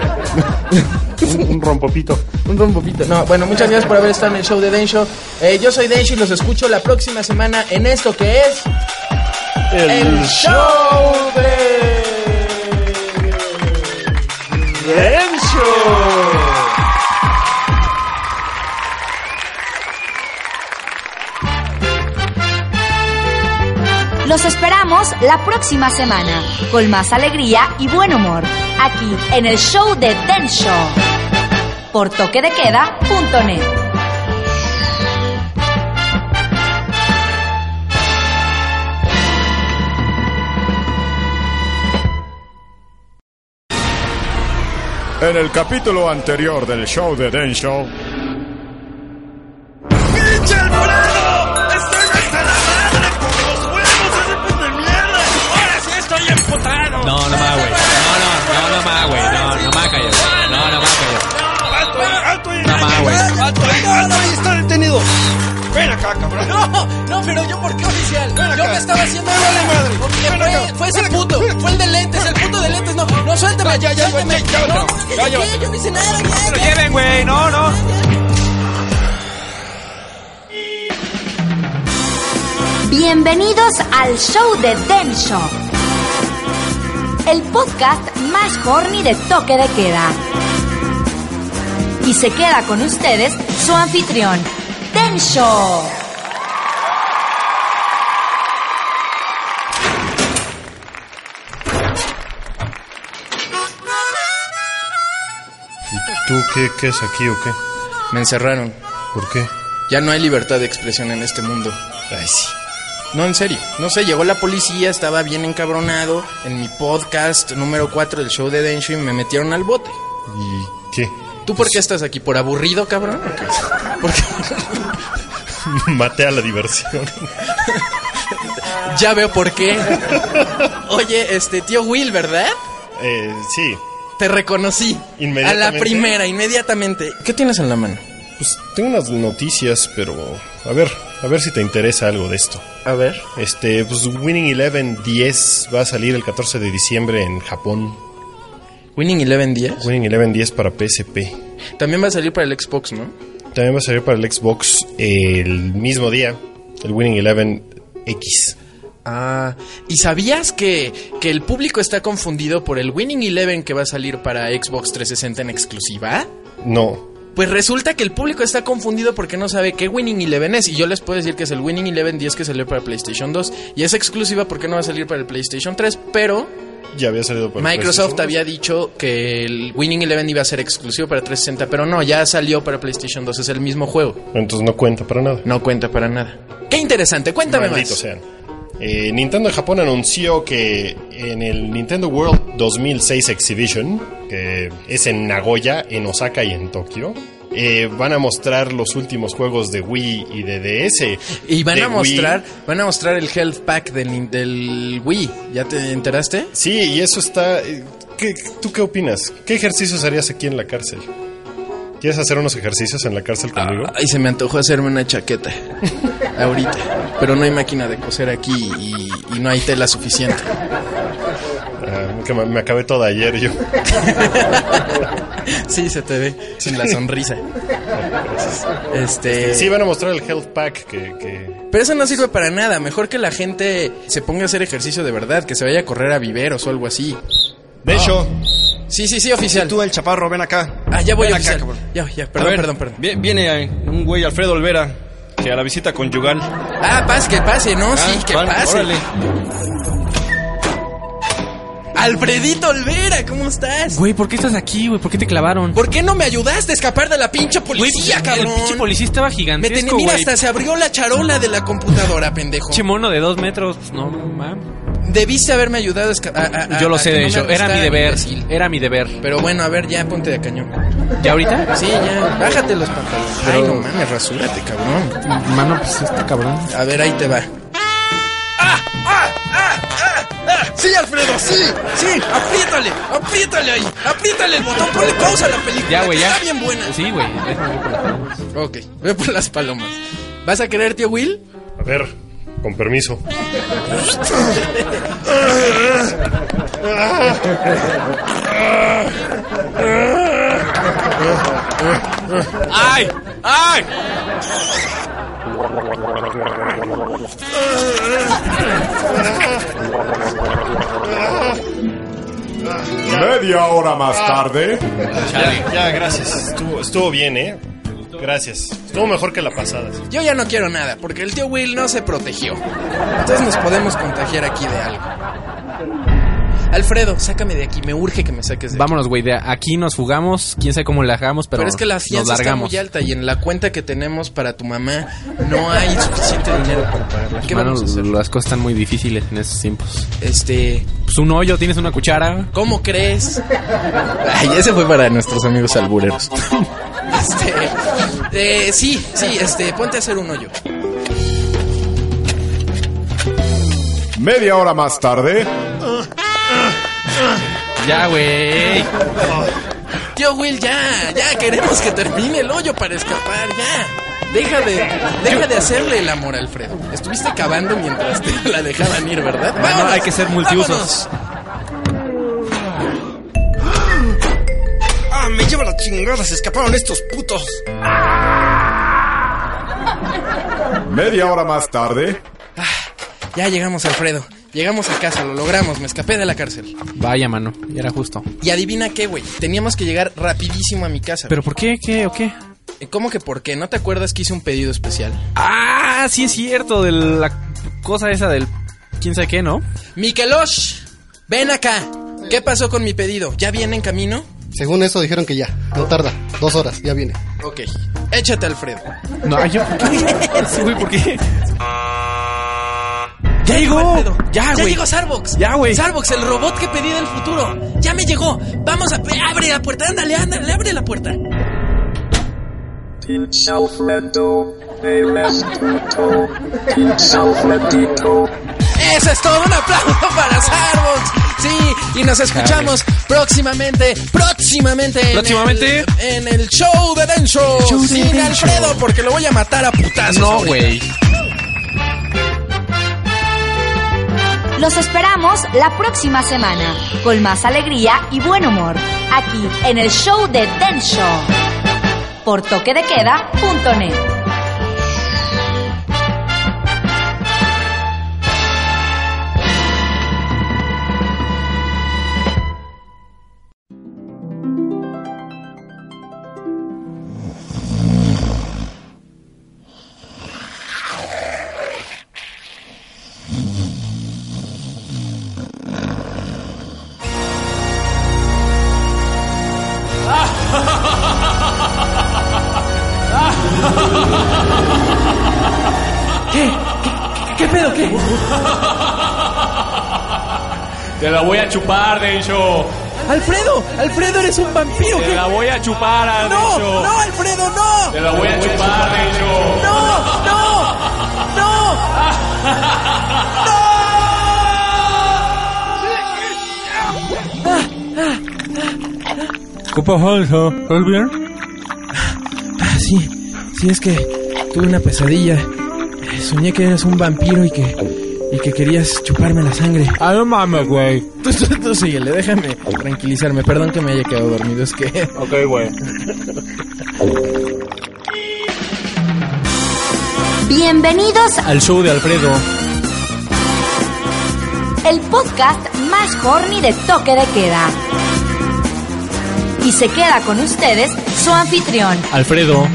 Un, un rompopito. Un rompopito. No, bueno, muchas gracias por haber estado en el show de Densho. Eh, yo soy Densho y los escucho la próxima semana en esto que es. El show de. Los esperamos la próxima semana con más alegría y buen humor aquí en el show de Den Show por toquedequeda.net. En el capítulo anterior del show de Den Show. Acá, cabrón! No, no, pero yo por qué oficial. Ven Yo acá. me estaba haciendo Vale, madre. Fue, fue ese puto, fue el de lentes, el puto de lentes, no, no, suéltame, Ya, ya, ya, suéltame. ya, ya, no, ya, ya, yo no hice nada, ya, Lo lleven, güey. No, no. Bienvenidos al show de Den Show, el podcast más horny de toque de queda. Y se queda con ustedes su anfitrión, Den Show. Tú qué, qué es aquí o qué? Me encerraron. ¿Por qué? Ya no hay libertad de expresión en este mundo. Ay, sí. No, en serio. No sé, llegó la policía, estaba bien encabronado en mi podcast número 4 del show de Densho y me metieron al bote. ¿Y qué? ¿Tú por qué estás aquí? ¿Por aburrido, cabrón? ¿O qué? ¿Por qué? Maté a la diversión. Ya veo por qué. Oye, este tío Will, ¿verdad? Eh, sí. Te reconocí. Inmediatamente. A la primera, inmediatamente. ¿Qué tienes en la mano? Pues tengo unas noticias, pero a ver, a ver si te interesa algo de esto. A ver. Este, pues Winning Eleven 10 va a salir el 14 de diciembre en Japón. Winning Eleven 10. Winning Eleven 10 para PSP. También va a salir para el Xbox, ¿no? También va a salir para el Xbox el mismo día, el Winning Eleven X. Ah, ¿y sabías que, que el público está confundido por el Winning Eleven que va a salir para Xbox 360 en exclusiva? No, Pues resulta que el público está confundido porque no sabe qué Winning Eleven es. Y yo les puedo decir que es el Winning Eleven 10 que salió para PlayStation 2. Y es exclusiva porque no va a salir para el PlayStation 3. Pero ya había salido para Microsoft había dicho que el Winning Eleven iba a ser exclusivo para 360. Pero no, ya salió para PlayStation 2. Es el mismo juego. 2. Entonces no cuenta para nada. No cuenta para nada. Qué interesante, cuéntame Malditos más. sean. Eh, Nintendo de Japón anunció que en el Nintendo World 2006 Exhibition, que es en Nagoya, en Osaka y en Tokio, eh, van a mostrar los últimos juegos de Wii y de DS. Y van De a Wii. mostrar, van a mostrar el Health Pack del, del Wii. ¿Ya te enteraste? Sí, y eso está... eh, ¿qué- ¿Tú qué opinas? ¿Qué ejercicios harías aquí en la cárcel? ¿Quieres hacer unos ejercicios en la cárcel conmigo? Ay, se me antojó hacerme una chaqueta. Ahorita. Pero no hay máquina de coser aquí y, y no hay tela suficiente. Ah, que me, me acabé toda ayer yo. Sí, se te ve sin la sonrisa. Este. Sí, van a mostrar el Health Pack que... que- Pero eso no sirve para nada. Mejor que la gente se ponga a hacer ejercicio de verdad, que se vaya a correr a viveros o algo así. De hecho, Sí, sí, sí, oficial. tú el chaparro, ven acá. Ah, ya voy, Ven oficial. acá, cabrón. ya, ya, perdón, ver, perdón, perdón. vi- Viene eh, un güey, Alfredo Olvera, que a la visita conyugal. Ah, paz, que pase, ¿no? sí, Ah, que vale, pase. órale. Alfredito Olvera, ¿cómo estás? Güey, ¿por qué estás aquí, güey? ¿Por qué te clavaron? ¿Por qué no me ayudaste a escapar de la pinche policía, Güey, cabrón? El pinche policía estaba Me gigantesco, tenía, mira, hasta se abrió la charola de la computadora, pendejo. Pinche mono de dos metros. pues, No, mames. Debiste haberme ayudado a a- Yo lo sé, de no hecho. Era mi deber. imbécil. Era mi deber. Pero bueno, a ver, ya ponte de cañón. ¿Ya ahorita? Sí, ya, bájate los pantalones. Ay, no mames, rasúrate, cabrón. Mano, pues este cabrón. A ver, ahí te va. ¡Ah! ¡Ah! ¡Ah! ¡Ah! ¡Ah! ¡Sí, Alfredo! ¡Sí! ¡Sí! ¡Apriétale! ¡Apriétale ahí! ¡Apriétale el botón! ¡Ponle pausa a la película! Ya, güey, ya. Está bien buena. Sí, güey. Déjame ir por las palomas. Ok, voy por las palomas. ¿Vas a querer, tío Will? A ver, con permiso. ¡Ay! ¡Ay! Media hora más tarde. Ya, ya, gracias. Estuvo, estuvo bien, ¿eh? Gracias. Estuvo mejor que la pasada. sí. Yo ya no quiero nada, porque el tío Will no se protegió. Entonces nos podemos contagiar aquí de algo. Alfredo, sácame de aquí, me urge que me saques de aquí. Vámonos, güey. De aquí nos fugamos. Quién sabe cómo le hagamos, pero, Pero, es que la fianza está muy alta y en la cuenta que tenemos para tu mamá no hay suficiente dinero para pagarla. ¿Qué Mano, vamos a hacer? las cosas están muy difíciles en estos tiempos. Este, Pues un hoyo, tienes una cuchara. ¿cómo crees? Ay, ese fue para nuestros amigos albureros. Este, eh, sí, sí, este, ponte a hacer un hoyo. Media hora más tarde. Ya, güey. Tío Will, ya, ya queremos que termine el hoyo para escapar, ya. Deja de, deja de hacerle el amor a Alfredo. Estuviste cavando mientras te la dejaban ir, ¿verdad? Bueno, hay que ser multiusos. ¡Ah, me lleva la chingada! ¡Se escaparon estos putos! Media hora más tarde. Ya llegamos, Alfredo. Llegamos a casa, lo logramos, me escapé de la cárcel. Vaya, mano. Ya era justo. Y adivina qué, güey. Teníamos que llegar rapidísimo a mi casa. ¿Pero por qué? ¿Qué o qué? Eh, ¿Cómo que por qué? ¿No te acuerdas que hice un pedido especial? Ah, sí es cierto. De la cosa esa del... ¿Quién sabe qué, no? Mikelosh, ven acá. ¿Qué pasó con mi pedido? ¿Ya viene en camino? Según eso dijeron que ya, no tarda, dos horas, ya viene. Ok. Échate, Alfredo. No, yo... ¿por qué? Sí, güey, ¿por qué? ¡Ya llegó! ¡Ya, ¡Ya llegó Starbucks! ¡Ya, güey! Starbucks, el robot que pedí del futuro. ¡Ya me llegó! ¡Vamos a... ¡Abre la puerta! ¡Ándale, ándale! ¡Abre la puerta! Eso es todo, un aplauso para Starbucks. Sí, y nos escuchamos próximamente, próximamente, en ¿Próximamente? el- En, el show de Densho. Show de Sin. Alfredo, porque lo voy a matar a putazos. No, güey. Los esperamos la próxima semana con más alegría y buen humor aquí en el show de Den Show por toquedequeda.net. eres un vampiro. Te ¿Qué? la voy a chupar, a No, no, Alfredo, no. Te la voy a chupar, Densho. No, no, no. ¿Qué pasó, Densho? ¿Estás bien? Ah, sí, sí, es que tuve una pesadilla. Soñé que eres un vampiro y que, y que querías chuparme la sangre. Ah, no mames, güey. Tú, tú, tú síguele, déjame tranquilizarme. Perdón que me haya quedado dormido, es que... Ok, güey. Bienvenidos Al show de Alfredo. el podcast más horny de toque de queda. Y se queda con ustedes su anfitrión, Alfredo.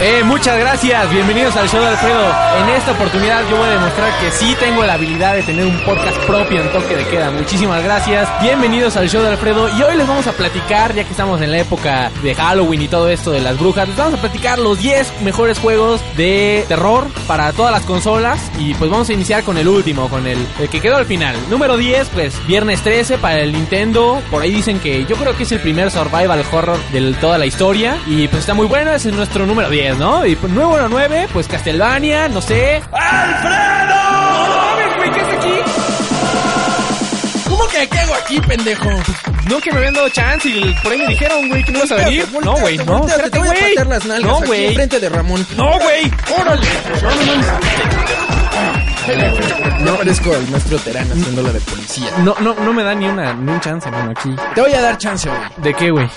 Eh, muchas gracias, bienvenidos al show de Alfredo. En esta oportunidad yo voy a demostrar que sí tengo la habilidad de tener un podcast propio en toque de queda. Muchísimas gracias, bienvenidos al show de Alfredo. Y hoy les vamos a platicar, ya que estamos en la época de Halloween y todo esto de las brujas, les vamos a platicar los 10 mejores juegos de terror para todas las consolas. Y pues vamos a iniciar con el último, con el, el que quedó al final. Número 10, pues viernes 13 para el Nintendo. Por ahí dicen que yo creo que es el primer survival horror de toda la historia. Y pues está muy bueno, ese es nuestro número 10. ¿No? Y pues número 9, pues Castlevania, no sé. ¡Alfredo! ¿Sabes, güey? ¿Qué es aquí? ¿Cómo que qué hago aquí, pendejo? No, que me habían dado chance y por ahí me dijeron, güey, que no ibas a venir. No, güey, no, espérate, te voy a patear las nalgas No, güey. enfrente de Ramón. No, güey. ¡Órale! No parezco el maestro Terán haciéndola de policía. No, no, no me da ni una, ni un chance, mano, aquí. Te voy a dar chance, güey. ¿De qué, güey?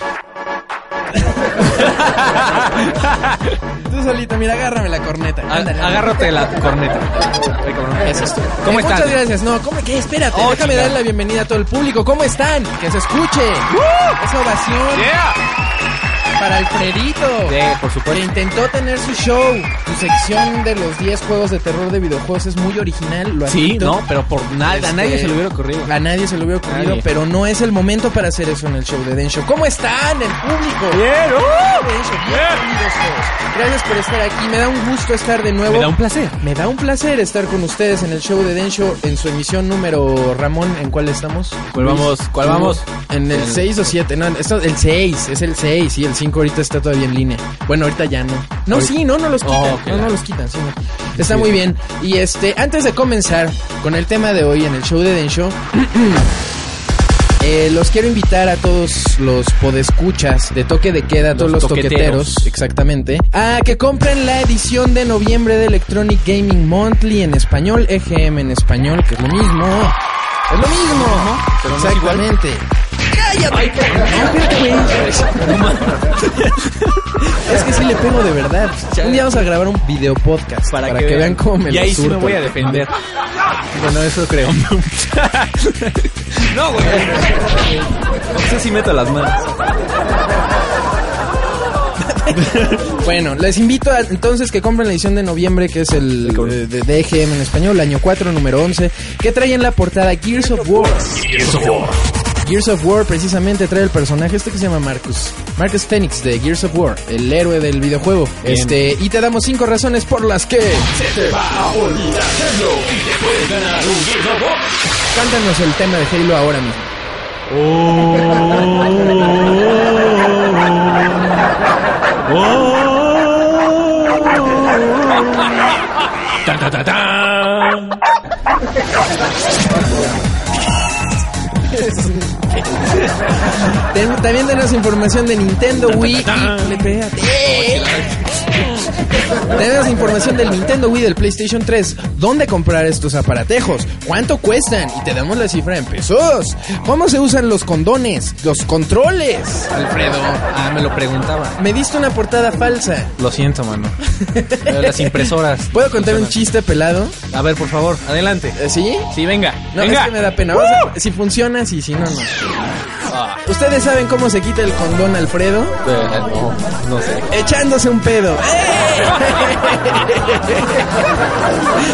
Tú solito, mira, agárrame la corneta. A- Ándale, Agárrate la corneta. Ay, cabrón. Eso es todo. ¿Cómo Eh, están? Muchas gracias. No, ¿cómo que? Espérate, Oh, déjame chica. dar la bienvenida a todo el público. ¿Cómo están? Que se escuche. Esa ovación Yeah. Para Alfredito. Sí, por Que supuesto. intentó tener su show. Tu sección de los 10 juegos de terror de videojuegos es muy original. Lo Sí, admito. no, pero por nada, a Este, nadie se le hubiera ocurrido. A nadie se le hubiera ocurrido, Nadie. pero no es el momento para hacer eso en el show de Den Show. ¿Cómo están el público? Bien, ¡uh! Den Show, bienvenidos todos. Gracias por estar aquí. Me da un gusto estar de nuevo. Me da un placer. Me da un placer estar con ustedes en el show de Den Show en su emisión número Ramón. ¿En cuál estamos? ¿Cuál vamos? ¿Cuál vamos? En el 6 o 7. No, esto, el 6. Es el 6. Y el 5 ahorita está todavía en línea. Bueno, ahorita ya no. No, Ahorita- sí, no, no los quitan. Oh, qué no, no los quitan. Sí, no. Está muy bien. Y este, antes de comenzar con el tema de hoy en el show de Den Show. Eh, los quiero invitar a todos los podescuchas de toque de queda, a todos los Los toqueteros, toqueteros. exactamente, a que compren la edición de noviembre de Electronic Gaming Monthly en español, EGM en español, que es lo mismo. Es lo mismo, pero no es exactamente. ¡Cállate! Güey. Es que sí le pego de verdad. Un día vamos a grabar un video podcast para, que, vean cómo me Y lo ahí sí me voy a defender. Bueno, eso creo. No, güey. No sé si meto las manos. Bueno, les invito a, entonces que compren la edición de noviembre, que es el eh, de, de EGM en español, año 4, número 11, que trae en la portada Gears of War. Gears of War precisamente trae el personaje este que se llama Marcus. Marcus Phoenix de Gears of War, el héroe del videojuego. Bien. Este, y te damos cinco razones por las que cántanos el tema de Halo ahora mismo. Tan, tan, tan, tan. Ten- también tenemos información de Nintendo Wii. y- pégate. Tenemos información del Nintendo Wii del PlayStation 3. ¿Dónde comprar estos aparatejos? ¿Cuánto cuestan? Y te damos la cifra en pesos. ¿Cómo se usan los condones? Los controles. Alfredo. Ah, me lo preguntaba. Me diste una portada falsa. Lo siento, mano. Las impresoras. ¿Puedo contar un chiste pelado? A ver, por favor, adelante. ¿Eh, ¿Sí? Sí, venga. No, venga. es que me da pena. Vamos a- si funciona, sí, si no, no. Ah, ¿Ustedes saben cómo se quita el condón, Alfredo? eh, no, no sé. echándose un pedo. ¡Eh!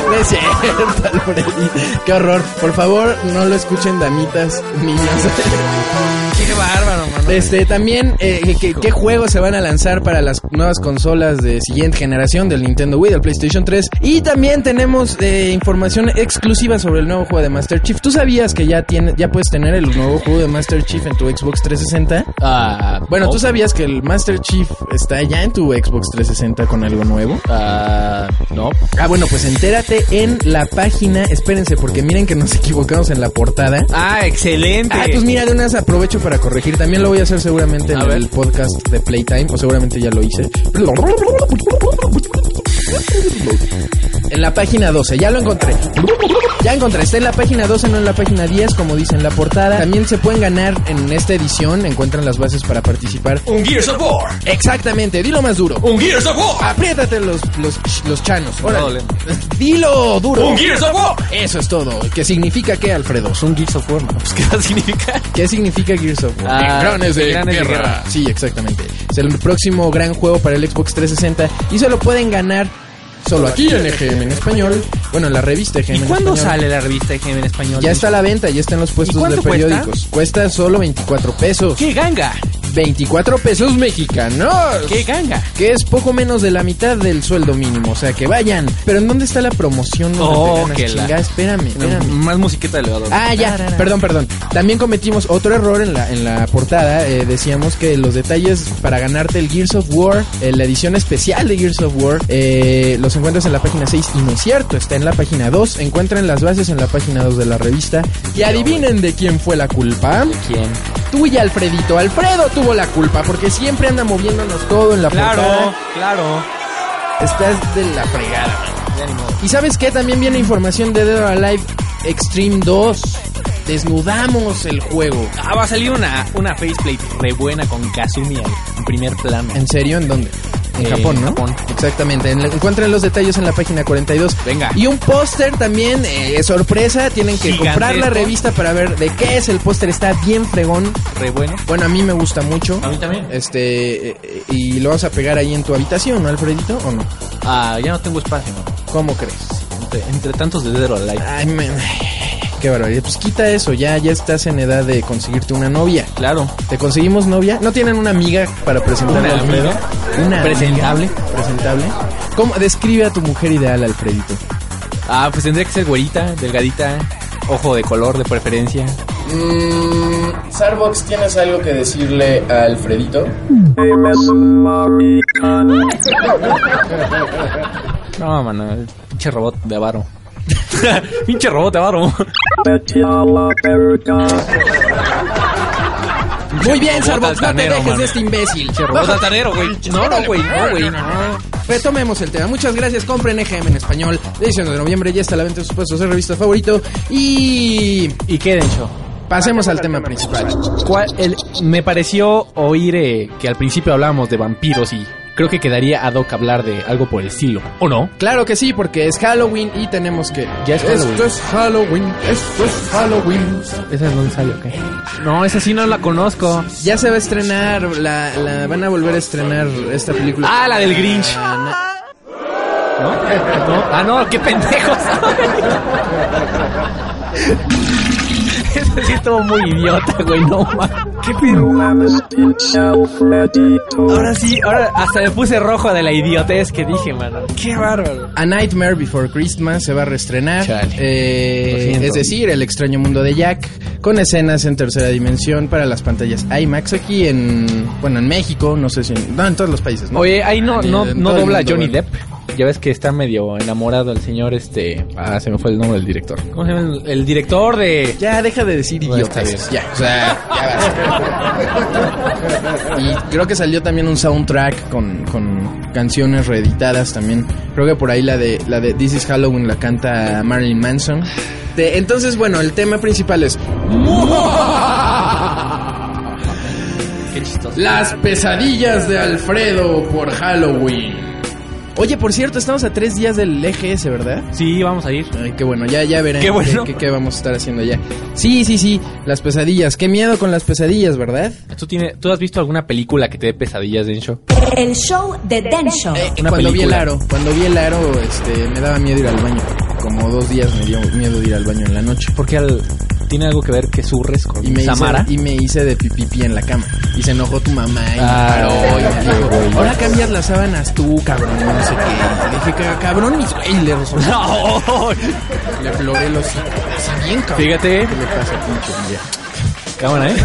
No es. Qué horror. Por favor, no lo escuchen damitas, niños. Bárbaro, mano. Este, también, eh, ¿qué, qué juegos se van a lanzar para las nuevas consolas de siguiente generación del Nintendo Wii, del PlayStation 3? Y también tenemos eh, información exclusiva sobre el nuevo juego de Master Chief. ¿Tú sabías que ya, tiene, ya puedes tener el nuevo juego de Master Chief en tu Xbox 360? Ah, Bueno, no. ¿tú sabías que el Master Chief está ya en tu Xbox 360 con algo nuevo? Ah, no. Ah, bueno, pues entérate en la página. Espérense, porque miren que nos equivocamos en la portada. Ah, excelente. Ah, pues mira, de unas aprovecho para corregir. También lo voy a hacer seguramente en ver. el podcast de Playtime, o seguramente ya lo hice. En la página 12, ya lo encontré. Ya encontré, está en la página 12, no en la página 10, como dice en la portada. También se pueden ganar en esta edición, encuentran las bases para participar. Un Gears of War. Exactamente, dilo más duro. Un Gears of War. Apriétate los, los, los chanos. Órale. Dilo duro. Un Gears of War. Eso es todo. ¿Qué significa qué, Alfredo? un Gears of War, mano. Pues, ¿qué va a significar? ¿Qué significa Gears of War? Ah, Engranes de de guerra. guerra. Sí, exactamente. Es el próximo gran juego para el Xbox 360 y se lo pueden ganar solo aquí en EGM en español. Bueno, en la revista EGM ¿Y en cuándo español. sale la revista EGM en español? Ya está a la venta, ya está en los puestos de cuánto cuesta? periódicos. Cuesta solo 24 pesos. ¡Qué ganga! 24 pesos mexicanos. ¡Qué ganga! Que es poco menos de la mitad del sueldo mínimo. O sea, que vayan. Pero ¿en dónde está la promoción? Oh, que la- espérame. Más musiquita de elevador. Ah, ya, perdón, perdón. También cometimos otro error en la, en la portada. Eh, decíamos que los detalles para ganarte el Gears of War, eh, la edición especial de Gears of War, eh, los encuentras en la página 6 y no es cierto, está en la página 2. Encuentran las bases en la página 2 de la revista. Y adivinen de quién fue la culpa. ¿Quién? Tú y Alfredito. Alfredo tuvo la culpa porque siempre anda moviéndonos todo en la Claro, portada. claro. Estás de la fregada. Y sabes qué? También viene información de Dead or Alive Extreme 2. Desnudamos el juego. Ah, va a salir una, una faceplate re buena con Kazumi en primer plano. ¿En serio? ¿En dónde? En Eh, Japón, ¿no? Japón. Exactamente. Encuentren los detalles en la página 42. Venga. Y un póster también, eh, sorpresa. Tienen que Gigantesco. comprar la revista para ver de qué es el póster. Está bien fregón. Re bueno. Bueno, a mí me gusta mucho. A mí también. Este, eh, y lo vas a pegar ahí en tu habitación, ¿no, Alfredito? ¿O no? Ah, ya no tengo espacio, ¿no? ¿Cómo crees? Entre, entre tantos de Dead or Alive. Ay, me- Qué barbaridad. Pues quita eso, ya, ya estás en edad de conseguirte una novia. Claro. ¿Te conseguimos novia? ¿No tienen una amiga para presentar ¿Una a Alfredo? Una ¿Presentable? amiga presentable. ¿Cómo describe a tu mujer ideal, Alfredito? Ah, pues tendría que ser güerita, delgadita, ojo de color de preferencia. Mm, Starbucks, ¿tienes algo que decirle a Alfredito? No, mano, el pinche robot de avaro. pinche robot avaro. Muy bien, Starbucks, no te dejes de este imbécil. Robot altanero, güey. No, no, güey, no, güey, no. Retomemos el tema. Muchas gracias. Compren EGM en español. Edición de noviembre ya está a la venta de sus puestos de revista favorito. Y ¿Y qué, Dencho? pasemos al tema principal. ¿Cuál- el- me pareció oír eh, que al principio hablábamos de vampiros y creo que quedaría ad hoc hablar de algo por el estilo. ¿O no? Claro que sí, porque es Halloween y tenemos que. Ya es Halloween. Esto es Halloween. Esto es Halloween. ¿Esa es donde sale o qué? No, esa sí no la conozco. Ya se va a estrenar, la, la van a volver a estrenar esta película. Ah, la del Grinch. ¿No? ¿No? Ah, no, qué pendejos. Sí estuvo muy idiota, güey, no mames. Qué pedo. Ahora sí, ahora hasta me puse rojo de la idiotez que dije, mano. Qué bárbaro. A Nightmare Before Christmas se va a reestrenar. Chale. Eh, es decir, El extraño mundo de Jack, con escenas en tercera dimensión para las pantallas IMAX aquí en, bueno, en México, no sé si en, no, en todos los países, ¿no? Oye, ahí no, no, no dobla mundo, Johnny bueno. Depp. Ya ves que está medio enamorado el señor este. Ah, se me fue el nombre del director. ¿Cómo se llama? El, el director de. Ya, deja de decir Bueno, está idiotas. Ya, o sea, ya. Y creo que salió también un soundtrack con, con canciones reeditadas también. Creo que por ahí la de la de This is Halloween la canta Marilyn Manson. De- entonces, bueno, el tema principal es Qué chistoso. Las pesadillas de Alfredo por Halloween. Oye, por cierto, estamos a tres días del EGS, ¿verdad? Sí, vamos a ir. Ay, qué bueno, ya, ya verán Qué bueno. qué, qué- qué vamos a estar haciendo ya. Sí, sí, sí, las pesadillas. Qué miedo con las pesadillas, ¿verdad? ¿Tú, tiene, ¿Tú has visto alguna película que te dé pesadillas, Densho? El show de Den Show. Una cuando vi el aro, cuando vi el aro, este, me daba miedo ir al baño. Como dos días me dio miedo de ir al baño en la noche. Porque al, tiene algo que ver que surres con Y me, hice, Samara. y me hice de pipipí en la cama. Y se enojó tu mamá y Ah, me paró y me dijo, güey. ahora cambias las sábanas tú, cabrón, no sé qué. Le dije, "Ca- cabrón, mis güey, le resolví. No. Le floré los. Así bien, cabrón. Fíjate. ¿Qué le pasa, pinche? Cámara, ¿eh?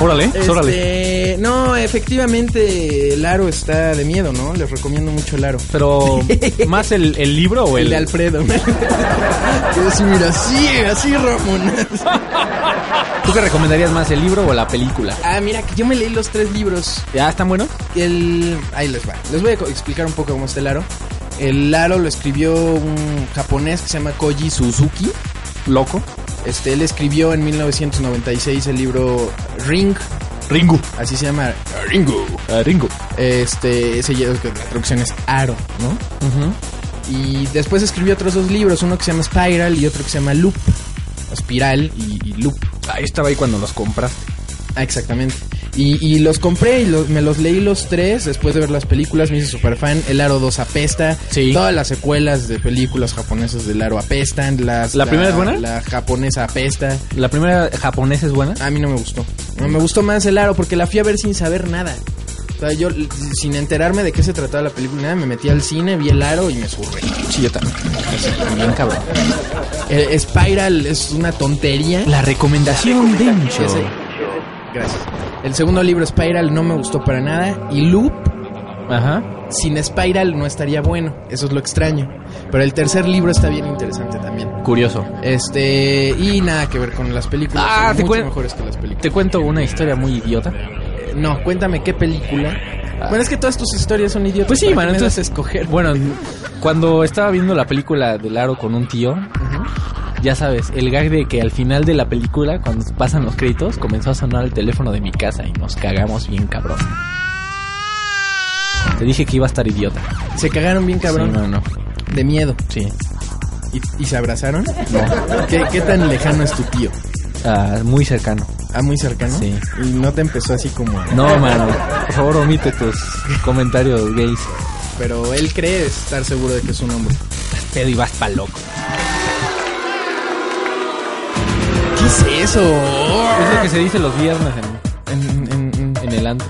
Órale, órale. Este, no, efectivamente, el aro está de miedo, ¿no? Les recomiendo mucho el aro. Pero, ¿más el, el libro o El el...? de Alfredo. Mira, así, así, Ramón. ¿Tú qué recomendarías más, el libro o la película? Ah, mira, que yo me leí los tres libros. ¿Ya están buenos? El... Ahí les va. Les voy a explicar un poco cómo está el aro. El aro lo escribió un japonés que se llama Koji Suzuki. Loco. Este, él escribió en 1996 el libro Ring. Ringu. Así se llama. Ringo. Ah, Ringu. Este, ese la traducción es aro, ¿no? Y después escribió otros dos libros, uno que se llama Spiral y otro que se llama Loop. Espiral y, y Loop. Ahí estaba ahí cuando los compraste. Ah, exactamente. Y, y los compré y los- me los leí los tres después de ver las películas. Me hice super fan. El Aro 2 apesta. Sí. Todas las secuelas de películas japonesas del Aro apestan. Las, ¿La primera es buena? La japonesa apesta. ¿La primera japonesa es buena? A mí no me gustó. No me gustó más el Aro porque la fui a ver sin saber nada. O sea, yo sin enterarme de qué se trataba la película, nada, me metí al cine, vi el Aro y me surré. Sí, yo también. Cabrón. El Spiral es una tontería. La recomendación de. Gracias. El segundo libro, Spiral, no me gustó para nada. Y Loop, Ajá. sin Spiral no estaría bueno. Eso es lo extraño. Pero el tercer libro está bien interesante también. Curioso. Este, y nada que ver con las películas. Ah, son te mucho mejores que las películas. Te cuento una historia muy idiota. Eh, No, cuéntame qué película. Bueno, es que todas tus historias son idiotas. Ah. Pues sí, ¿para man, entonces escoger. Bueno, cuando estaba viendo la película del aro con un tío, ya sabes, el gag de que al final de la película, cuando pasan los créditos, comenzó a sonar el teléfono de mi casa y nos cagamos bien cabrón. Te dije que iba a estar idiota. Se cagaron bien cabrón. Sí, no, no. De miedo. Sí. ¿Y, y se abrazaron? No. ¿Qué, qué tan lejano es tu tío? Ah, muy cercano. Ah, muy cercano. Sí. Y no te empezó así como. No, mano. Por favor, omite tus comentarios gays. Pero él cree estar seguro de que es un hombre. Pedo y vas pa' loco. ¿Qué es eso? Es lo que se dice los viernes en, En- en- en- en el antro.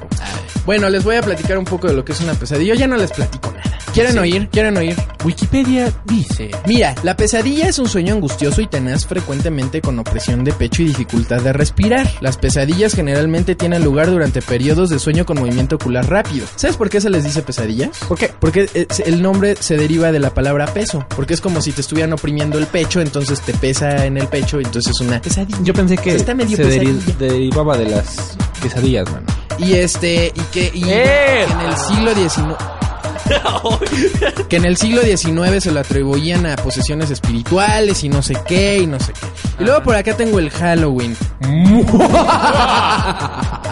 Bueno, les voy a platicar un poco de lo que es una pesadilla. Yo ya no les platico. ¿Quieren Sí. oír? ¿Quieren oír? Wikipedia dice... Mira, la pesadilla es un sueño angustioso y tenaz frecuentemente con opresión de pecho y dificultad de respirar. Las pesadillas generalmente tienen lugar durante periodos de sueño con movimiento ocular rápido. ¿Sabes por qué se les dice pesadillas? ¿Por qué? Porque eh, el nombre se deriva de la palabra peso. Porque es como si te estuvieran oprimiendo el pecho, entonces te pesa en el pecho, entonces es una pesadilla. Yo pensé que Se está medio se deri- pesadilla. derivaba de las quesadillas, mano. Y este, y que y ¡Eh! en el siglo XIX. que en el siglo XIX se lo atribuían a posesiones espirituales y no sé qué y no sé qué. Y luego por acá tengo el Halloween.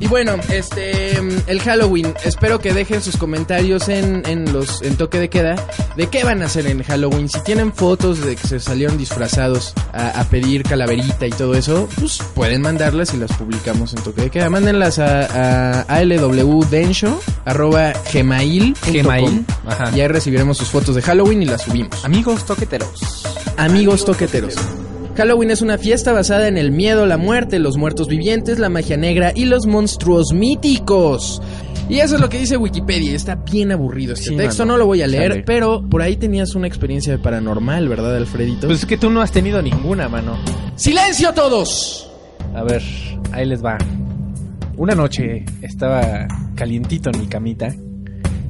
Y bueno, este, el Halloween, espero que dejen sus comentarios en, en los, en toque de queda, de qué van a hacer en Halloween. Si tienen fotos de que se salieron disfrazados a, a pedir calaverita y todo eso, pues pueden mandarlas y las publicamos en toque de queda. Mándenlas a, a alwdenshow, arroba gmail. Gmail, ajá. Y ahí recibiremos sus fotos de Halloween y las subimos. Amigos toqueteros. Amigos toqueteros. Halloween es una fiesta basada en el miedo, la muerte, los muertos vivientes, la magia negra y los monstruos míticos. Y eso es lo que dice Wikipedia. Está bien aburrido este Sí, texto, mano. no lo voy a leer, pero por ahí tenías una experiencia paranormal, ¿verdad, Alfredito? Pues es que tú no has tenido ninguna, mano. ¡Silencio todos! A ver, ahí les va. Una noche estaba calientito en mi camita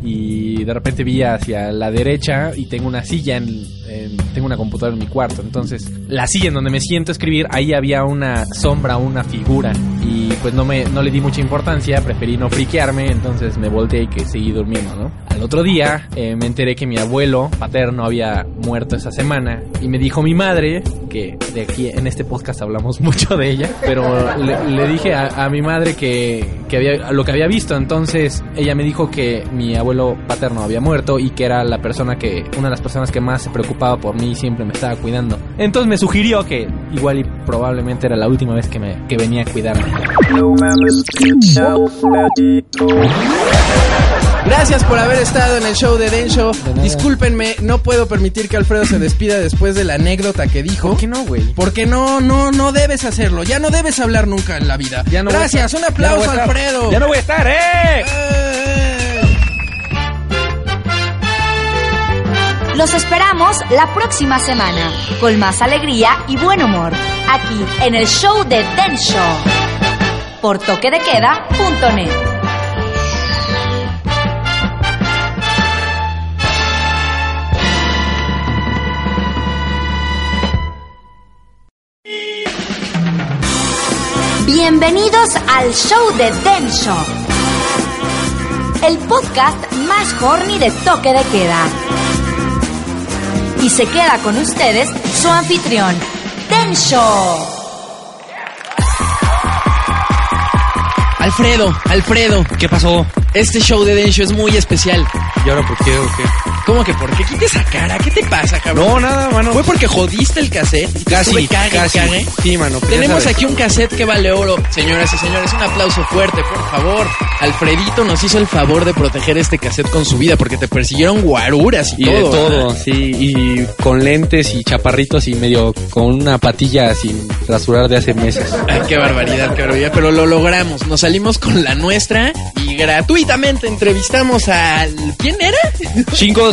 y de repente vi hacia la derecha y tengo una silla en, en- tengo una computadora en mi cuarto. Entonces, la silla en donde me siento a escribir, ahí había una sombra, una figura y pues no me no le di mucha importancia, preferí no friquearme, entonces me volteé y que seguí durmiendo, ¿no? Al otro día eh, me enteré que mi abuelo paterno había muerto esa semana y me dijo mi madre que de aquí en este podcast hablamos mucho de ella, pero le, dije a, a mi madre que, que había lo que había visto, entonces ella me dijo que mi abuelo paterno había muerto y que era la persona que una de las personas que más se preocupaba por mí y siempre me estaba cuidando. Entonces me sugirió que igual y probablemente era la última vez que me que venía a cuidarme. Gracias por haber estado en el show de Densho. nada. Discúlpenme, no puedo permitir que Alfredo se despida después de la anécdota que dijo. ¿Por qué no, güey? Porque no, no, no debes hacerlo. Ya no debes hablar nunca en la vida. Ya no voy a Gracias, un Ya no voy aplauso. Alfredo. Ya no voy a estar, ¡eh! Eh. Los esperamos la próxima semana con más alegría y buen humor aquí en el show de Den Show por toquedequeda.net. Bienvenidos al show de Den Show, el podcast más horny de toque de queda. Y se queda con ustedes su anfitrión, Densho. Alfredo, Alfredo, ¿Qué pasó? este show de Densho es muy especial. ¿Y ahora por qué o qué? ¿Cómo que por qué? Quita esa cara. ¿Qué te pasa, cabrón? No, nada, mano. ¿Fue porque jodiste el cassette? Y te Casi, cague, casi. cague? Sí, mano. Tenemos aquí un cassette que vale oro. Señoras y señores, un aplauso fuerte, por favor. Alfredito nos hizo el favor de proteger este cassette con su vida porque te persiguieron guaruras y, Y todo. de todo, ¿verdad? sí, y con lentes y chaparritos y medio con una patilla sin rasurar de hace meses. Ay, qué barbaridad, qué barbaridad. Pero lo logramos. Nos salimos con la nuestra y gratuitamente entrevistamos al. ¿Quién era? Tsakatsuka.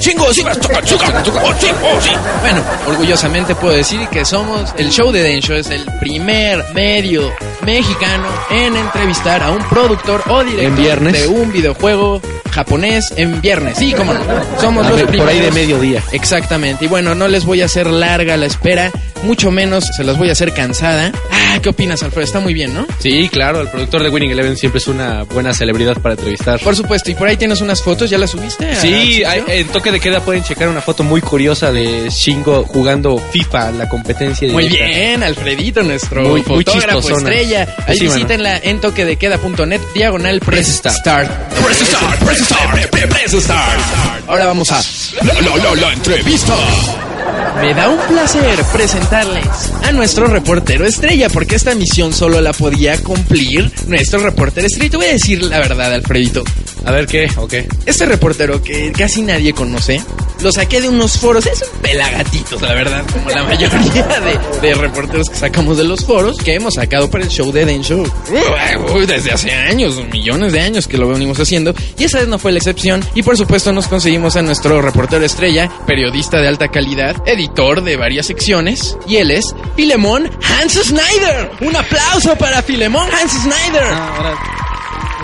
Chingo, sí, vas, toca, toca, toca, oh, sí, oh, sí. Bueno, orgullosamente puedo decir que somos el show de Densho es el primer medio mexicano en entrevistar a un productor o director En viernes. de un videojuego japonés en viernes. Sí, cómo no. Somos A los ver, por ahí de primeros. mediodía. Exactamente. Y bueno, no les voy a hacer larga la espera, mucho menos se las voy a hacer cansada. Ah, ¿qué opinas, Alfredo? Está muy bien, ¿no? Sí, claro, el productor de Winning Eleven siempre es una buena celebridad para entrevistar. Por supuesto, y por ahí tienes unas fotos, ¿ya las subiste? Sí, hay- en toque de queda pueden checar una foto muy curiosa de Shingo jugando FIFA, la competencia. Muy directa. bien, Alfredito, nuestro Muy- fotógrafo estrella. Ahí Sí, mano. visítenla en toquedequeda.net, diagonal press Press start. Press start, press start, press start. Ahora vamos a... La, la, la, la entrevista. Me da un placer presentarles a nuestro reportero estrella, porque esta misión solo la podía cumplir nuestro reportero estrella. Y Te voy a decir la verdad, Alfredito. A ver qué, o qué. Este reportero que casi nadie conoce, lo saqué de unos foros. Es un pelagatitos, la verdad, como la mayoría de, de reporteros que sacamos de los foros que hemos sacado para el show de Den Show. Uy, desde hace años, millones de años que lo venimos haciendo. Y esa vez no fue la excepción. Y por supuesto nos conseguimos a nuestro reportero estrella, periodista de alta calidad, editor de varias secciones. Y él es Filemón Hans Snyder. Un aplauso para Filemón Hans Snyder.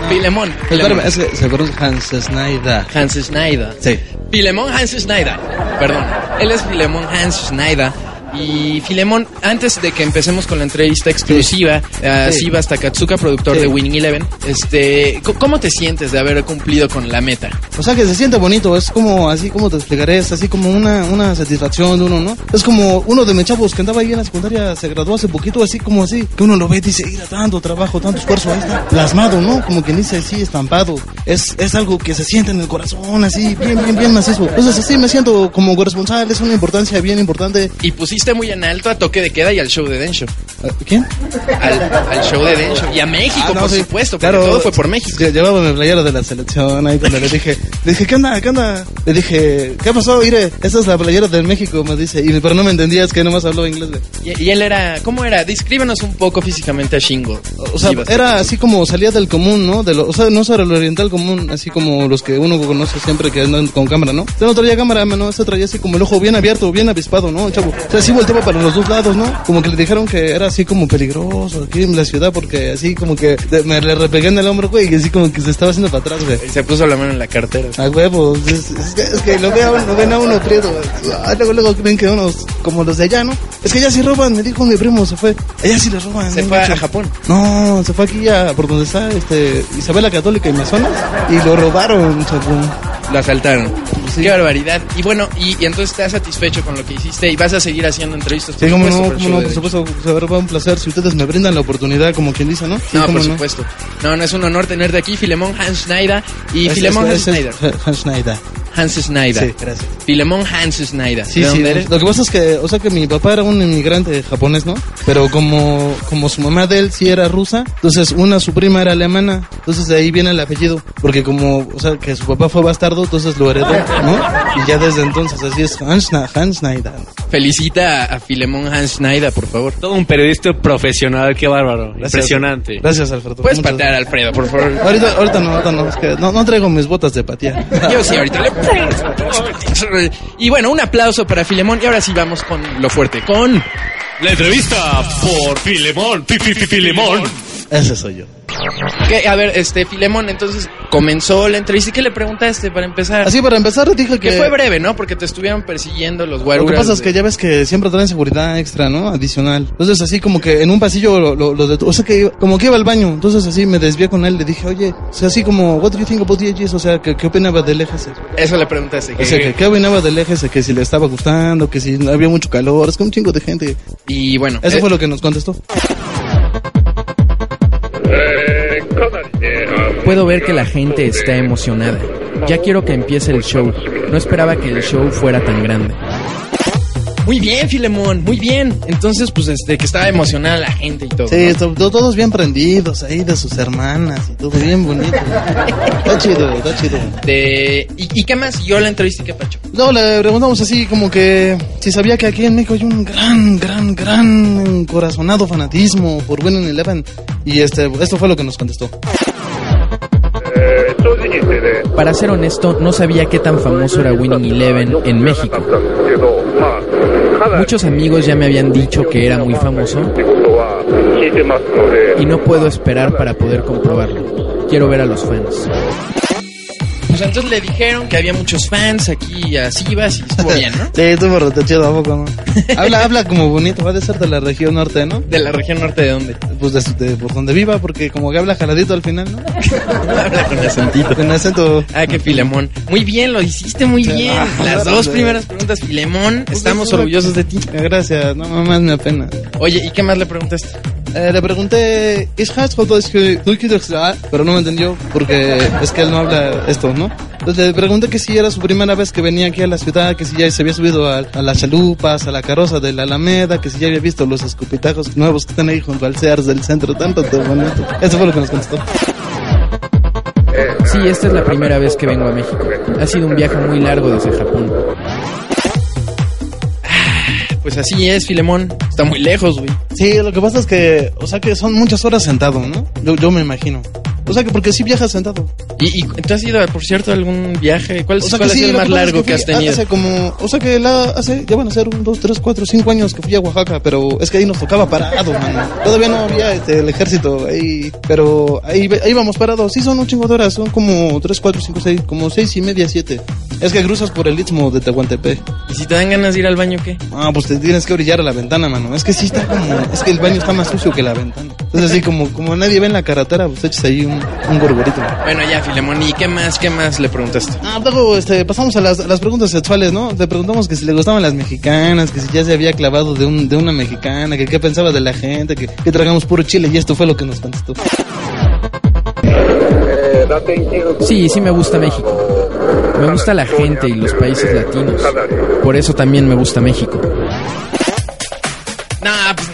Filemón. Filemón. es que Hans Snyder. Hans Schneider. Sí. Filemón Hans Schneider. Perdón. Él es Filemón Hans Schneider. Y Filemón, antes de que empecemos con la entrevista exclusiva a Sí. Sivas Takatsuka, productor Sí. de Winning Eleven, este, ¿cómo te sientes de haber cumplido con la meta? O sea que se siente bonito, es como así como te explicaré, es así como una, una satisfacción de uno, ¿no? Es como uno de mis chavos que andaba ahí en la secundaria, se graduó hace poquito, así como así, que uno lo ve y dice, mira, tanto trabajo, tanto esfuerzo, ahí está, plasmado, ¿no? Como quien dice así, estampado. Es, es algo que se siente en el corazón, así, bien, bien, bien macizo. Entonces así me siento como corresponsal, es una importancia bien importante. Y pusiste muy en alto a Toque de Queda y al show de Densho. ¿Quién? Al, al show de Densho. Y a México, Ah, no, por sí. supuesto, porque todo fue por México. Lle- Llevaba mi playera de la selección ahí cuando le dije, le dije, ¿qué onda? ¿Qué onda? Le dije, ¿qué pasó? Mire, esta es la playera del México, me dice. Y, pero no me entendía, es que nomás habló inglés. Y, y él era, ¿cómo era? Descríbenos un poco físicamente a Shingo. O sea, era así como salía del común, ¿no? De lo, o sea, no sobre lo oriental común, así como los que uno conoce siempre que andan con cámara, ¿no? Este no traía cámara, ¿no? Este traía así como el ojo bien abierto, bien avispado, ¿no? El chavo. O sea, así volteaba para los dos lados, ¿no? Como que le dijeron que era así como peligroso aquí en la ciudad porque así como que me le repegué en el hombro, güey, y así como que se estaba haciendo para atrás, güey. Y se puso la mano en la cartera. A huevos, es, es que, es que lo, ve a uno- lo ven a uno prieto. Ah, luego, luego creen que unos como los de allá, ¿no? Es que allá sí roban, me dijo mi primo, se fue. Allá sí les roban. Se fue a Mucho. Japón. No, se fue aquí a por donde está este Isabela Católica y Mazonas y lo robaron, chapón. Lo asaltaron. Qué barbaridad. Y bueno, y, y entonces estás satisfecho con lo que hiciste y vas a seguir haciendo entrevistas. Sí, como no, como no, por supuesto, se va a un placer si ustedes me brindan la oportunidad, como quien dice, ¿no? Sí, No, por supuesto. No, no es un honor tenerte aquí, Filemón Hans Schneider. Y Es- Filemón es- Hans Schneider. Hans Schneider. Hans Schneider. Sí, gracias. Filemón Hans Schneider. Sí, ¿De sí. dónde eres? Lo que pasa es que, o sea, que mi papá era un inmigrante japonés, ¿no? Pero como, como su mamá de él sí era rusa, entonces una, su prima era alemana, entonces de ahí viene el apellido, porque como, o sea, que su papá fue bastardo, entonces lo heredó, ¿no? Y ya desde entonces así es Hans, Hans Schneider. Felicita a, Filemón Hans Schneider, por favor. Todo un periodista profesional, qué bárbaro. Impresionante. Gracias, Alfredo. Puedes patear, Alfredo, por favor. Ahorita, ahorita no, ahorita no, es que no, no traigo mis botas de patear. Yo sí, ahorita le... Y bueno, un aplauso para Filemón. Y ahora sí vamos con lo fuerte. Con... La entrevista por Filemón, Filemón. Ese soy yo. ¿Qué? A ver, este, Filemón, entonces comenzó la entrevista. ¿Y qué le preguntaste para empezar? Así para empezar dije que... Que fue breve, ¿no? Porque te estuvieron persiguiendo los Lo guaruras. que pasa es que ya ves que siempre traen seguridad extra, ¿no? Adicional. Entonces así como que en un pasillo lo, lo, lo detu- O sea que iba- como que iba al baño. Entonces así me desvié con él. Le dije, oye, o sea, así como, what do you think about the edges? O sea, ¿qué, qué opinaba del ese? Eso le preguntaste. O sea, que qué opinaba del ese, que si le estaba gustando, que si había mucho calor. Es que un chingo de gente. Y bueno. Eso eh, fue lo que nos contestó. Puedo ver que la gente está emocionada. Ya quiero que empiece el show. No esperaba que el show fuera tan grande. Muy bien, Filemón, muy bien. Entonces, pues, este, que estaba emocionada la gente y todo. Sí, ¿no? to- todos bien prendidos ahí de sus hermanas y todo bien bonito. Está chido, está chido. De... ¿Y, y qué más? Yo la entrevisté, ¿qué pacho? No, le preguntamos así como que si sabía que aquí en México hay un gran, gran, gran corazonado fanatismo por Winning Eleven. Y este, esto fue lo que nos contestó. Para ser honesto, no sabía qué tan famoso era Winning Eleven en México. Muchos amigos ya me habían dicho que era muy famoso y no puedo esperar para poder comprobarlo. Quiero ver a los fans. Pues entonces le dijeron que había muchos fans aquí a Sivas y estuvo bien, ¿no? Sí, estuvo rete chido, ¿a poco no? habla, habla como bonito, va a ser de la región norte, ¿no? ¿De la región norte de dónde? Pues de, de- por donde viva, porque como que habla jaladito al final, ¿no? Habla con acentito. Con acento. Ah, que Filemón. Muy bien, lo hiciste muy bien. Ah, Las dos primeras preguntas, Filemón. Estamos eso- orgullosos de ti. Gracias, no mamás me apena. Oye, ¿y qué más le preguntaste? Eh, le pregunté, ¿es has foto es que tú quieres ah?" pero no me entendió porque es que él no habla esto, ¿no? Entonces le pregunté que si era su primera vez que venía aquí a la ciudad, que si ya se había subido a, a las chalupas, a la carroza de la Alameda, que si ya había visto los escupitajos nuevos que están ahí junto al Sears del centro, tanto de bonito. Eso fue lo que nos contestó. Sí, esta es la primera vez que vengo a México. Ha sido un viaje muy largo desde Japón. Pues así es, Filemón. Está muy lejos, güey. Sí, lo que pasa es que, o sea que son muchas horas sentado, ¿no? Yo, yo me imagino. O sea que porque sí viajas sentado. ¿Y, y tú has ido, por cierto, a algún viaje? ¿Cuál, O sea cuál que ha sí, sido el más que pasa es largo que, fui has tenido? Hace como, o sea que la, hace, ya van a ser un, dos, tres, cuatro, cinco años que fui a Oaxaca, pero es que ahí nos tocaba parado, mano. Todavía no había este, el ejército ahí, pero ahí, ahí íbamos parados. Sí, son un chingo de horas, son como tres, cuatro, cinco, seis, como seis y media, siete. Es que cruzas por el istmo de Tehuantepec. ¿Y si te dan ganas de ir al baño, qué? Ah, pues te tienes que orillar a la ventana, mano. Es que sí está como, es que el baño está más sucio que la ventana. Entonces así como, como nadie ve en la carretera, pues echas ahí un, un gorgorito. Bueno, ya, Filemón. ¿Y qué más, qué más le preguntaste? Ah, luego este, pasamos a las, a las preguntas sexuales, ¿no? Le preguntamos que si le gustaban las mexicanas, que si ya se había clavado de, un, de una mexicana, que qué pensaba de la gente, que, que tragamos puro chile y esto fue lo que nos contestó. Sí, sí me gusta México. Me gusta la gente y los países latinos. Por eso también me gusta México. No, pues.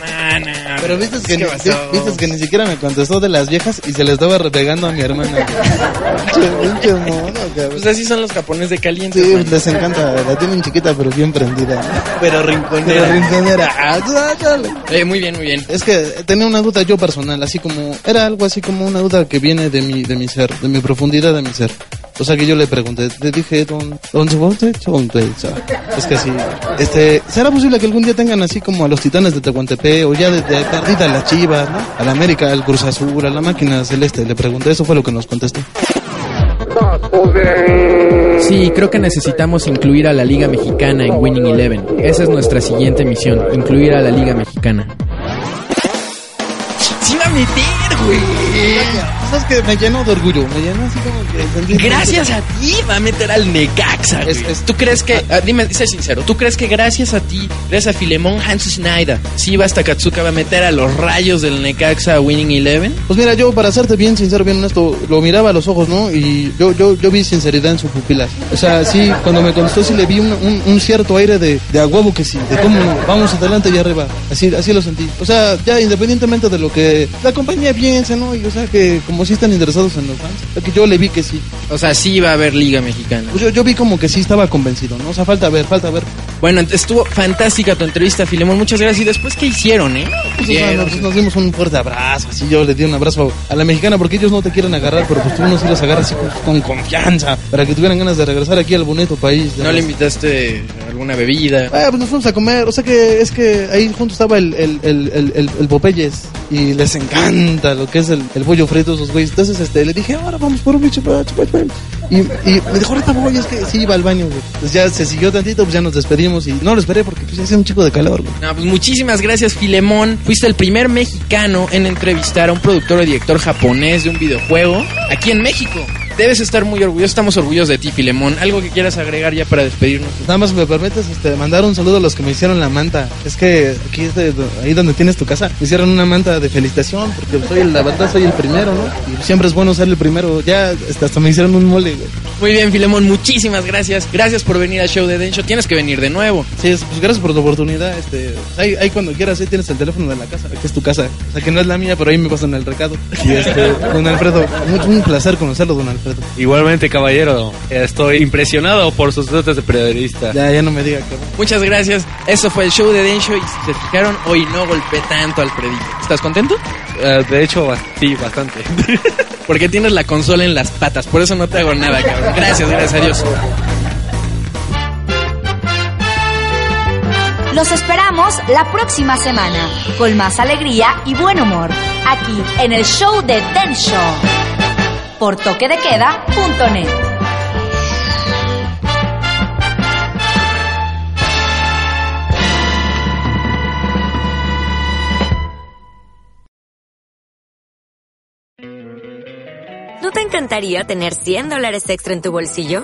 Pero viste que, ¿Qué ni, pasó? viste que ni siquiera me contestó de las viejas y se le estaba repegando a mi hermana. Pinche- mono, cabrón. Pues así son los japoneses de caliente. Sí, les encanta, la tienen chiquita pero bien prendida. Pero Pero rinconera. rinconera. Ah, sácale. Eh, muy bien, muy bien. Es que tenía una duda yo personal, así como, era algo así como una duda que viene de mi, de mi ser, de mi profundidad de mi ser. O sea que yo le pregunté, le dije, don, don. Es que sí, este, ¿será posible que algún día tengan así como a los titanes de Tehuantepec o ya de, de perdida a las chivas, ¿no? A la América, al Cruz Azul, a la máquina celeste? Le pregunté, eso fue lo que nos contestó. Sí, creo que necesitamos incluir a la Liga Mexicana en Winning Eleven. Esa es nuestra siguiente misión, incluir a la Liga Mexicana. ¡Sí va a meter, güey! ¿Sabes que me llenó de orgullo? Me llenó así como que... Gracias a ti va a meter al Necaxa, güey. ¿Tú crees que, ah, dime, sé sincero, ¿tú crees que gracias a ti, gracias a Filemón Hans Schneider, Sivas Takatsuka va a meter a los rayos del Necaxa a Winning Eleven? Pues mira, yo para serte bien sincero, bien honesto, lo miraba a los ojos, ¿no? Y yo, yo, yo vi sinceridad en sus pupilas. O sea, sí, cuando me contestó sí le vi un, un, un cierto aire de, de a huevo que sí, de cómo vamos adelante y arriba. Así, así lo sentí. O sea, ya independientemente de lo que la compañía piense, ¿no? Y o sea, que como sí están interesados en los fans, o sea, que yo le vi que sí. O sea, sí va a haber Liga Mexicana. Pues yo, yo vi como que sí estaba convencido, ¿no? O sea, falta ver, falta ver. Bueno, estuvo fantástica tu entrevista, Filemón. Muchas gracias. ¿Y después qué hicieron, eh? Pues, o sea, Vieron. nos, nos dimos un fuerte abrazo, así yo le di un abrazo a la mexicana porque ellos no te quieren agarrar, pero pues tú uno sí los agarras así con, con confianza, para que tuvieran ganas de regresar aquí al bonito país. ¿No le invitaste alguna bebida? Ah, pues nos fuimos a comer, o sea que es que ahí junto estaba el, el, el, el, el, el Popeyes y les encanta lo que es el, el pollo frito, esos. Entonces este, le dije, ahora vamos por un bicho, y, y me dijo, ahorita voy, es que sí iba al baño, güey. Pues ya se siguió tantito, pues ya nos despedimos y no lo esperé porque pues hacía un chico de calor. No, pues muchísimas gracias, Filemón. Fuiste el primer mexicano en entrevistar a un productor o director japonés de un videojuego aquí en México. Debes estar muy orgulloso, estamos orgullosos de ti, Filemón. ¿Algo que quieras agregar ya para despedirnos? Nada más me permites este, mandar un saludo a los que me hicieron la manta. Es que aquí, este, ahí donde tienes tu casa, me hicieron una manta de felicitación porque soy el, la verdad soy el primero, ¿no? Y siempre es bueno ser el primero. Ya este, hasta me hicieron un mole, güey. Muy bien, Filemón, muchísimas gracias. Gracias por venir al show de Densho. Tienes que venir de nuevo. Sí, es- pues gracias por la oportunidad. Este, ahí, ahí cuando quieras, ahí tienes el teléfono de la casa, que es tu casa. O sea, que no es la mía, pero ahí me pasan el recado. Y este, don Alfredo, mucho, un placer conocerlo, don Alfredo. Igualmente, caballero, estoy impresionado por sus dotes de periodista. Ya, ya no me diga que Muchas gracias. Eso fue el show de Densho y si se fijaron, hoy no golpeé tanto al Alfredito. ¿Estás contento? Eh, de hecho, sí, bastante. Porque tienes la consola en las patas, por eso no te hago nada, cabrón. Gracias, gracias a Dios. Los esperamos la próxima semana con más alegría y buen humor aquí en el show de Den Show por toquedequeda.net. ¿No te encantaría tener 100 dólares extra en tu bolsillo?